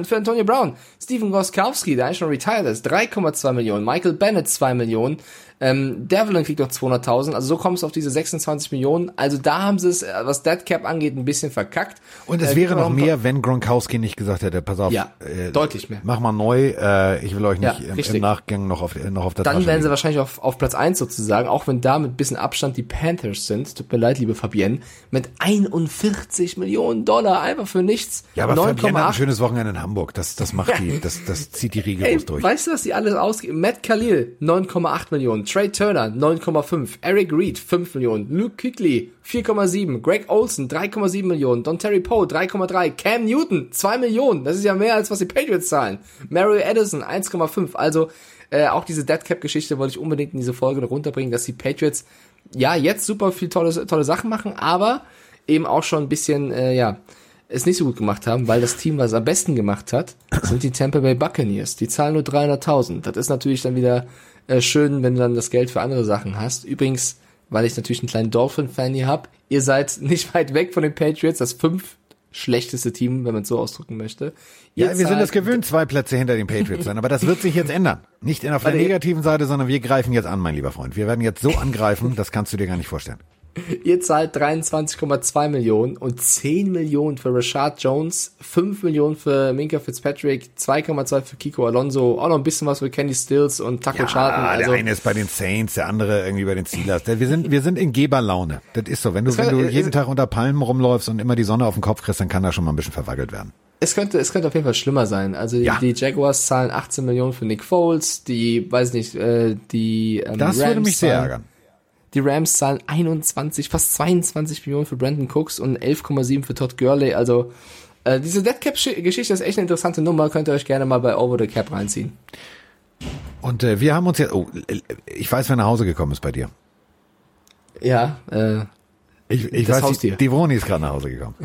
für Antonio Brown. Steven Goskowski, der eigentlich schon retired ist, 3,2 Millionen. Michael Bennett, 2 Millionen. Ähm, Devlin kriegt noch 200.000, also so kommst du auf diese 26 Millionen. Also da haben sie es, äh, was Dead Cap angeht, ein bisschen verkackt. Und es äh, wäre noch mehr, wenn Gronkowski nicht gesagt hätte, pass auf, Ja, äh, deutlich mehr. mach mal neu, äh, ich will euch Ja, nicht im, im richtig. Nachgang noch auf, noch auf der Dann Tasche wären sie liegen. wahrscheinlich auf, auf Platz 1 sozusagen, auch wenn da mit bisschen Abstand die Panthers sind. Tut mir leid, liebe Fabienne. Mit 41 Millionen Dollar einfach für nichts. Ja, aber Fabienne hat ein 9,8 schönes Wochenende in Hamburg, das, das macht die, das, das zieht die Riege durch. weißt du, was die alles ausgeben? Matt Khalil, 9,8 Millionen. Trey Turner, 9,5. Eric Reed, 5 Millionen. Luke Kuechly, 4,7. Greg Olson, 3,7 Millionen. Don Terry Poe, 3,3. Cam Newton, 2 Millionen. Das ist ja mehr, als was die Patriots zahlen. Mario Edison, 1,5. Also, äh, auch diese Dead Cap Geschichte wollte ich unbedingt in diese Folge noch runterbringen, dass die Patriots, ja, jetzt super viel tolle, tolle Sachen machen, aber eben auch schon ein bisschen, äh, ja, es nicht so gut gemacht haben, weil das Team, was am besten gemacht hat, sind die Tampa Bay Buccaneers. Die zahlen nur 300.000. Das ist natürlich dann wieder äh, schön, wenn du dann das Geld für andere Sachen hast. Übrigens, weil ich natürlich einen kleinen Dolphin-Fan hier hab, ihr seid nicht weit weg von den Patriots, das fünf schlechteste Team, wenn man es so ausdrücken möchte. Ihr Ja, wir sind es gewöhnt, zwei Plätze hinter den Patriots sein, aber das wird sich jetzt ändern. Nicht auf der negativen Seite, sondern wir greifen jetzt an, mein lieber Freund. Wir werden jetzt so angreifen, das kannst du dir gar nicht vorstellen. Ihr zahlt 23,2 Millionen und 10 Millionen für Rashad Jones, 5 Millionen für Minka Fitzpatrick, 2,2 für Kiko Alonso, auch noch ein bisschen was für Kenny Stills und Taco Charlton. Ah, Also, der eine ist bei den Saints, der andere irgendwie bei den Steelers. Wir sind, wir sind in Geberlaune. Das ist so. Wenn du, wenn du äh, jeden Tag unter Palmen rumläufst und immer die Sonne auf den Kopf kriegst, dann kann da schon mal ein bisschen verwackelt werden. es könnte, es könnte auf jeden Fall schlimmer sein. Also die, Ja. die Jaguars zahlen 18 Millionen für Nick Foles, die, weiß nicht, äh, die ähm, Das Rams würde mich sehr zahlen- ärgern. Die Rams zahlen 21, fast 22 Millionen für Brandon Cooks und 11,7 für Todd Gurley. Also äh, diese Dead Cap Geschichte ist echt eine interessante Nummer. Könnt ihr euch gerne mal bei Over the Cap reinziehen. Und äh, wir haben uns jetzt, oh, ich weiß, wer nach Hause gekommen ist bei dir. Ja, äh, Ich, ich weiß, Haustier. die, die Vroni ist gerade nach Hause gekommen.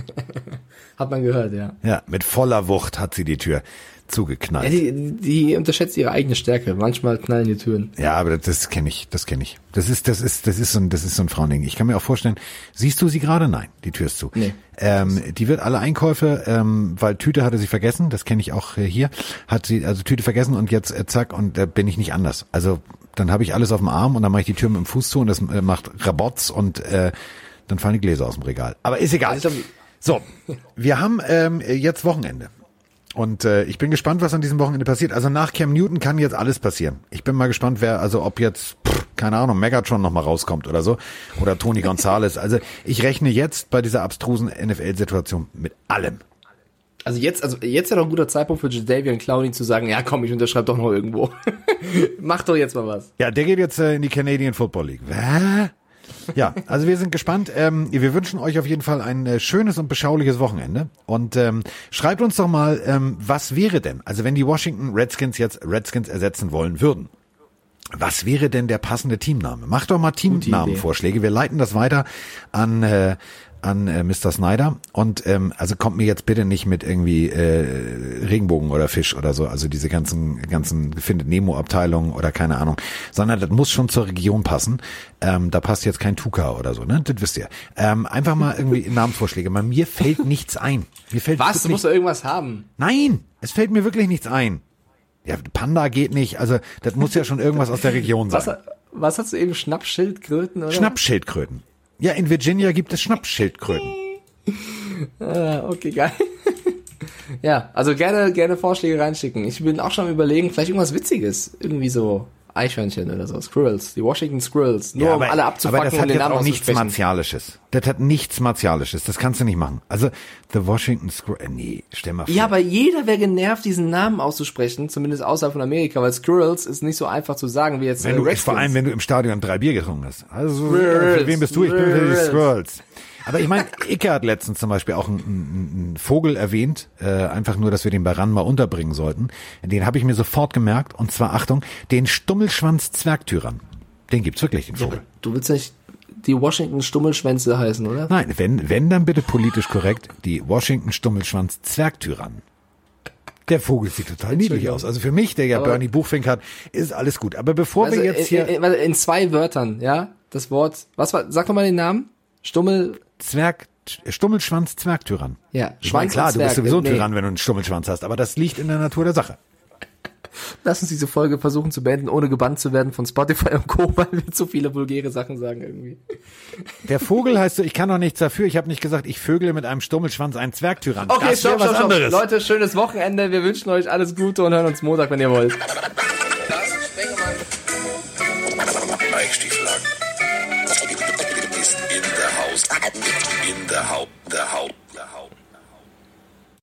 hat man gehört, ja. Ja, mit voller Wucht hat sie die Tür zugeknallt. Ja, die, die unterschätzt ihre eigene Stärke. Manchmal knallen die Türen. Ja, aber das, kenne ich, das kenne ich. Das ist, das ist, das ist so ein, das ist so ein Frauending. Ich kann mir auch vorstellen, siehst du sie gerade? Nein, die Tür ist zu. Nee. Ähm, die wird alle Einkäufe, ähm, weil Tüte hatte sie vergessen, das kenne ich auch äh, hier, hat sie also Tüte vergessen und jetzt äh, zack und da bin ich nicht anders. Also dann habe ich alles auf dem Arm und dann mache ich die Tür mit dem Fuß zu und das äh, macht Rabotz und äh, dann fallen die Gläser aus dem Regal. Aber ist egal. Also So, wir haben ähm, jetzt Wochenende. Und äh, ich bin gespannt, was an diesem Wochenende passiert. Also nach Cam Newton kann jetzt alles passieren. Ich bin mal gespannt, wer, also ob jetzt, pff, keine Ahnung, Megatron noch mal rauskommt oder so. Oder Tony Gonzalez. Also ich rechne jetzt bei dieser abstrusen NFL-Situation mit allem. Also jetzt, also jetzt wäre doch ein guter Zeitpunkt für Jadavian Clowney zu sagen, ja komm, ich unterschreibe doch noch irgendwo. Mach doch jetzt mal was. Ja, der geht jetzt äh, in die Canadian Football League. Hä? Ja, also wir sind gespannt. Ähm, wir wünschen euch auf jeden Fall ein äh, schönes und beschauliches Wochenende. Und ähm, schreibt uns doch mal, ähm, was wäre denn, also wenn die Washington Redskins jetzt Redskins ersetzen wollen würden. Was wäre denn der passende Teamname? Macht doch mal Teamnamenvorschläge. Wir leiten das weiter an äh, an äh, Mr. Snyder und ähm, also kommt mir jetzt bitte nicht mit irgendwie äh, Regenbogen oder Fisch oder so, also diese ganzen ganzen findet Nemo Abteilungen oder keine Ahnung, sondern das muss schon zur Region passen. Ähm, da passt jetzt kein Tuka oder so, ne? Das wisst ihr. Ähm, einfach mal irgendwie Namensvorschläge. Bei mir fällt nichts ein. Mir fällt Was? Du musst doch irgendwas haben. Nein, es fällt mir wirklich nichts ein. Ja, Panda geht nicht. Also das muss ja schon irgendwas aus der Region Was, sein. was hast du eben? Schnappschildkröten oder? Schnappschildkröten. Ja, in Virginia gibt es Schnappschildkröten. Ah, okay, geil. ja, also gerne, gerne Vorschläge reinschicken. Ich bin auch schon überlegen, vielleicht irgendwas Witziges. Irgendwie so Eichhörnchen oder so. Squirrels. Die Washington Squirrels. Nur ja, um alle abzufacken aber das und hat den jetzt Namen auch nichts. Martialisches. Das hat nichts Martialisches. Das kannst du nicht machen. Also, The Washington Squirrel, äh, nee, stell mal vor. Ja, aber jeder wäre genervt, diesen Namen auszusprechen, zumindest außerhalb von Amerika, weil Squirrels ist nicht so einfach zu sagen wie jetzt wenn äh, du, vor allem, wenn du im Stadion drei Bier getrunken hast. Also, Squirrels, für wen bist du? Ich bin für die Squirrels. Aber ich meine, Icke hat letztens zum Beispiel auch einen, einen, Vogel erwähnt, äh, einfach nur, dass wir den bei RAN mal unterbringen sollten. Den habe ich mir sofort gemerkt, und zwar, Achtung, den Stummelschwanz-Zwergtyrann. Den gibt's wirklich, den Vogel. Du willst nicht die Washington Stummelschwänze heißen, oder? Nein, wenn, wenn dann bitte politisch korrekt, die Washington Stummelschwanz-Zwergtyrann. Der Vogel sieht total niedlich aus. Also für mich, der ja Aber- Bernie Buchfink hat, ist alles gut. Aber bevor Also wir jetzt hier in, in, in zwei Wörtern, ja? Das Wort, was war, sag doch mal den Namen? Stummel, Zwerg, Stummelschwanz, Zwergtyrann. ja, Ich meine, Schwanz klar, du bist sowieso ein Nee. Tyrann, wenn du einen Stummelschwanz hast, aber das liegt in der Natur der Sache. Lass uns diese Folge versuchen zu beenden, ohne gebannt zu werden von Spotify und Co., weil wir zu viele vulgäre Sachen sagen irgendwie. Der Vogel heißt so, ich kann doch nichts dafür. Ich habe nicht gesagt, ich vögele mit einem Stummelschwanz einen Zwergtyrann. Okay, das stopp, was stopp, stopp. anderes. Leute, schönes Wochenende. Wir wünschen euch alles Gute und hören uns Montag, wenn ihr wollt. Stieflagen ist in der Haus. In der Haut. Der Haut.